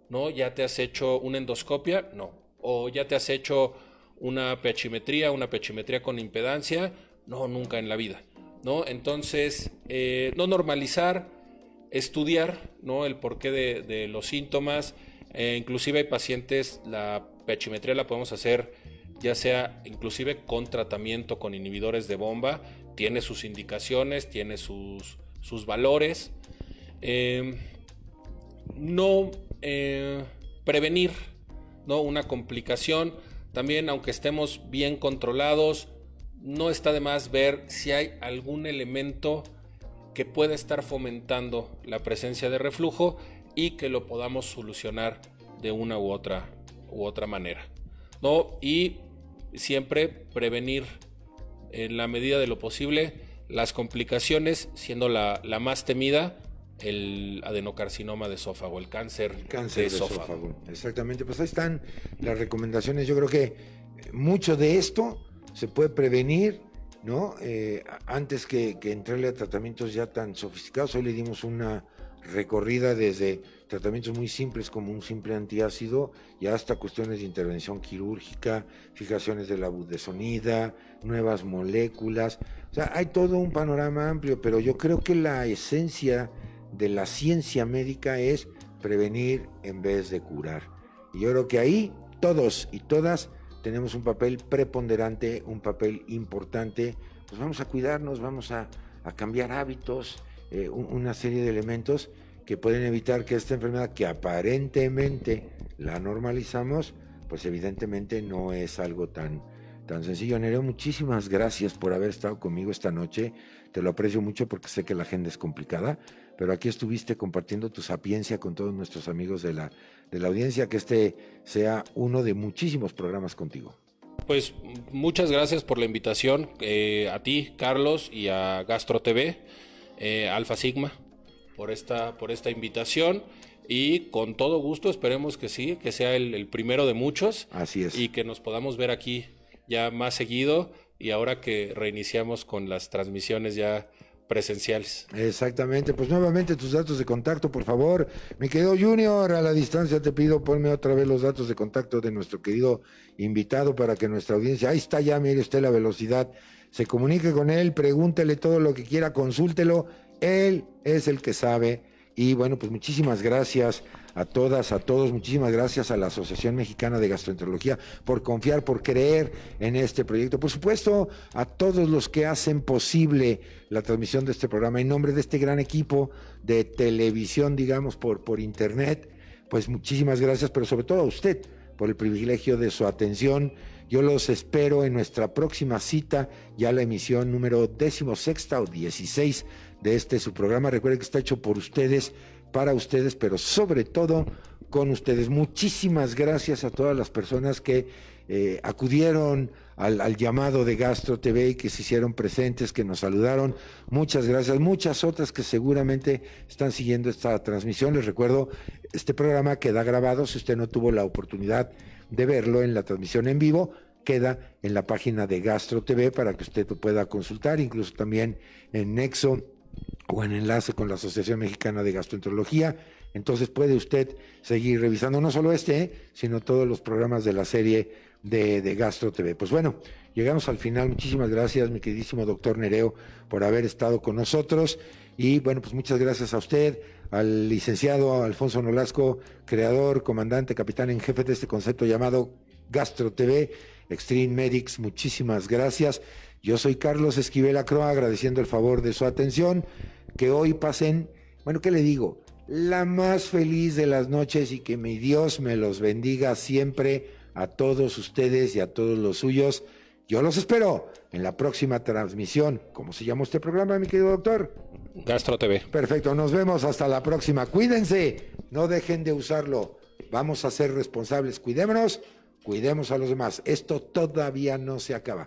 ¿No? ¿Ya te has hecho una endoscopia? No. ¿O ya te has hecho una pechimetría, una pechimetría con impedancia, no, nunca en la vida, ¿no? Entonces, eh, no normalizar, estudiar, ¿no? El porqué de, los síntomas, eh, inclusive hay pacientes, la pechimetría la podemos hacer ya sea inclusive con tratamiento con inhibidores de bomba, tiene sus indicaciones, tiene sus, sus valores. Em, no eh, prevenir ¿no? una complicación, también aunque estemos bien controlados, no está de más ver si hay algún elemento que pueda estar fomentando la presencia de reflujo y que lo podamos solucionar de una u otra, u otra manera. ¿no? Y siempre prevenir en la medida de lo posible las complicaciones, siendo la, más temida el adenocarcinoma de esófago, el cáncer, cáncer de, esófago. Exactamente, pues ahí están las recomendaciones. Yo creo que mucho de esto se puede prevenir, ¿no? Eh, antes que, entrarle a tratamientos ya tan sofisticados. Hoy le dimos una recorrida desde tratamientos muy simples como un simple antiácido y hasta cuestiones de intervención quirúrgica, fijaciones de la budesonida, nuevas moléculas. O sea, hay todo un panorama amplio, pero yo creo que la esencia de la ciencia médica es prevenir en vez de curar. Y yo creo que ahí todos y todas tenemos un papel preponderante, un papel importante. Pues vamos a cuidarnos, vamos a, cambiar hábitos, eh, una serie de elementos que pueden evitar que esta enfermedad, que aparentemente la normalizamos, pues evidentemente no es algo tan, tan sencillo. Nereo, muchísimas gracias por haber estado conmigo esta noche. Te lo aprecio mucho porque sé que la agenda es complicada, pero aquí estuviste compartiendo tu sapiencia con todos nuestros amigos de la, de la audiencia. Que este sea uno de muchísimos programas contigo. Pues muchas gracias por la invitación eh, a ti, Carlos, y a Gastro TV, eh, Alfa Sigma por esta, por esta invitación y con todo gusto esperemos que sí, que sea el, primero de muchos. Así es. Y que nos podamos ver aquí ya más seguido y ahora que reiniciamos con las transmisiones ya presenciales. Exactamente, pues nuevamente tus datos de contacto, por favor. Mi querido Junior, a la distancia te pido ponme otra vez los datos de contacto de nuestro querido invitado para que nuestra audiencia, ahí está ya, mire usted la velocidad, se comunique con él, pregúntele todo lo que quiera, consúltelo él es el que sabe. Y bueno, pues muchísimas gracias a todas, a todos, muchísimas gracias a la Asociación Mexicana de Gastroenterología por confiar, por creer en este proyecto. Por supuesto, a todos los que hacen posible la transmisión de este programa en nombre de este gran equipo de televisión, digamos, por, por internet, pues muchísimas gracias, pero sobre todo a usted por el privilegio de su atención. Yo los espero en nuestra próxima cita, ya la emisión número sexta o 16 de este su programa. Recuerden que está hecho por ustedes, para ustedes, pero sobre todo con ustedes. Muchísimas gracias a todas las personas que eh, acudieron al, llamado de Gastro TV y que se hicieron presentes, que nos saludaron. Muchas gracias. Muchas otras que seguramente están siguiendo esta transmisión. Les recuerdo, este programa queda grabado. Si usted no tuvo la oportunidad de verlo en la transmisión en vivo, queda en la página de Gastro TV para que usted lo pueda consultar, incluso también en Nexo o en enlace con la Asociación Mexicana de Gastroenterología. Entonces puede usted seguir revisando no solo este, sino todos los programas de la serie de, de, Gastro TV. Pues bueno, llegamos al final. Muchísimas gracias, mi queridísimo doctor Nereo, por haber estado con nosotros. Y bueno, pues muchas gracias a usted, al licenciado Alfonso Nolasco, creador, comandante, capitán en jefe de este concepto llamado Gastro TV, Extreme Medics. Muchísimas gracias. Yo soy Carlos Esquivel Acroa, agradeciendo el favor de su atención. Que hoy pasen, bueno, ¿qué le digo? La más feliz de las noches y que mi Dios me los bendiga siempre a todos ustedes y a todos los suyos. Yo los espero en la próxima transmisión. ¿Cómo se llama este programa, mi querido doctor? Gastro TV. Perfecto, nos vemos hasta la próxima. Cuídense, no dejen de usarlo. Vamos a ser responsables. Cuidémonos, cuidemos a los demás. Esto todavía no se acaba.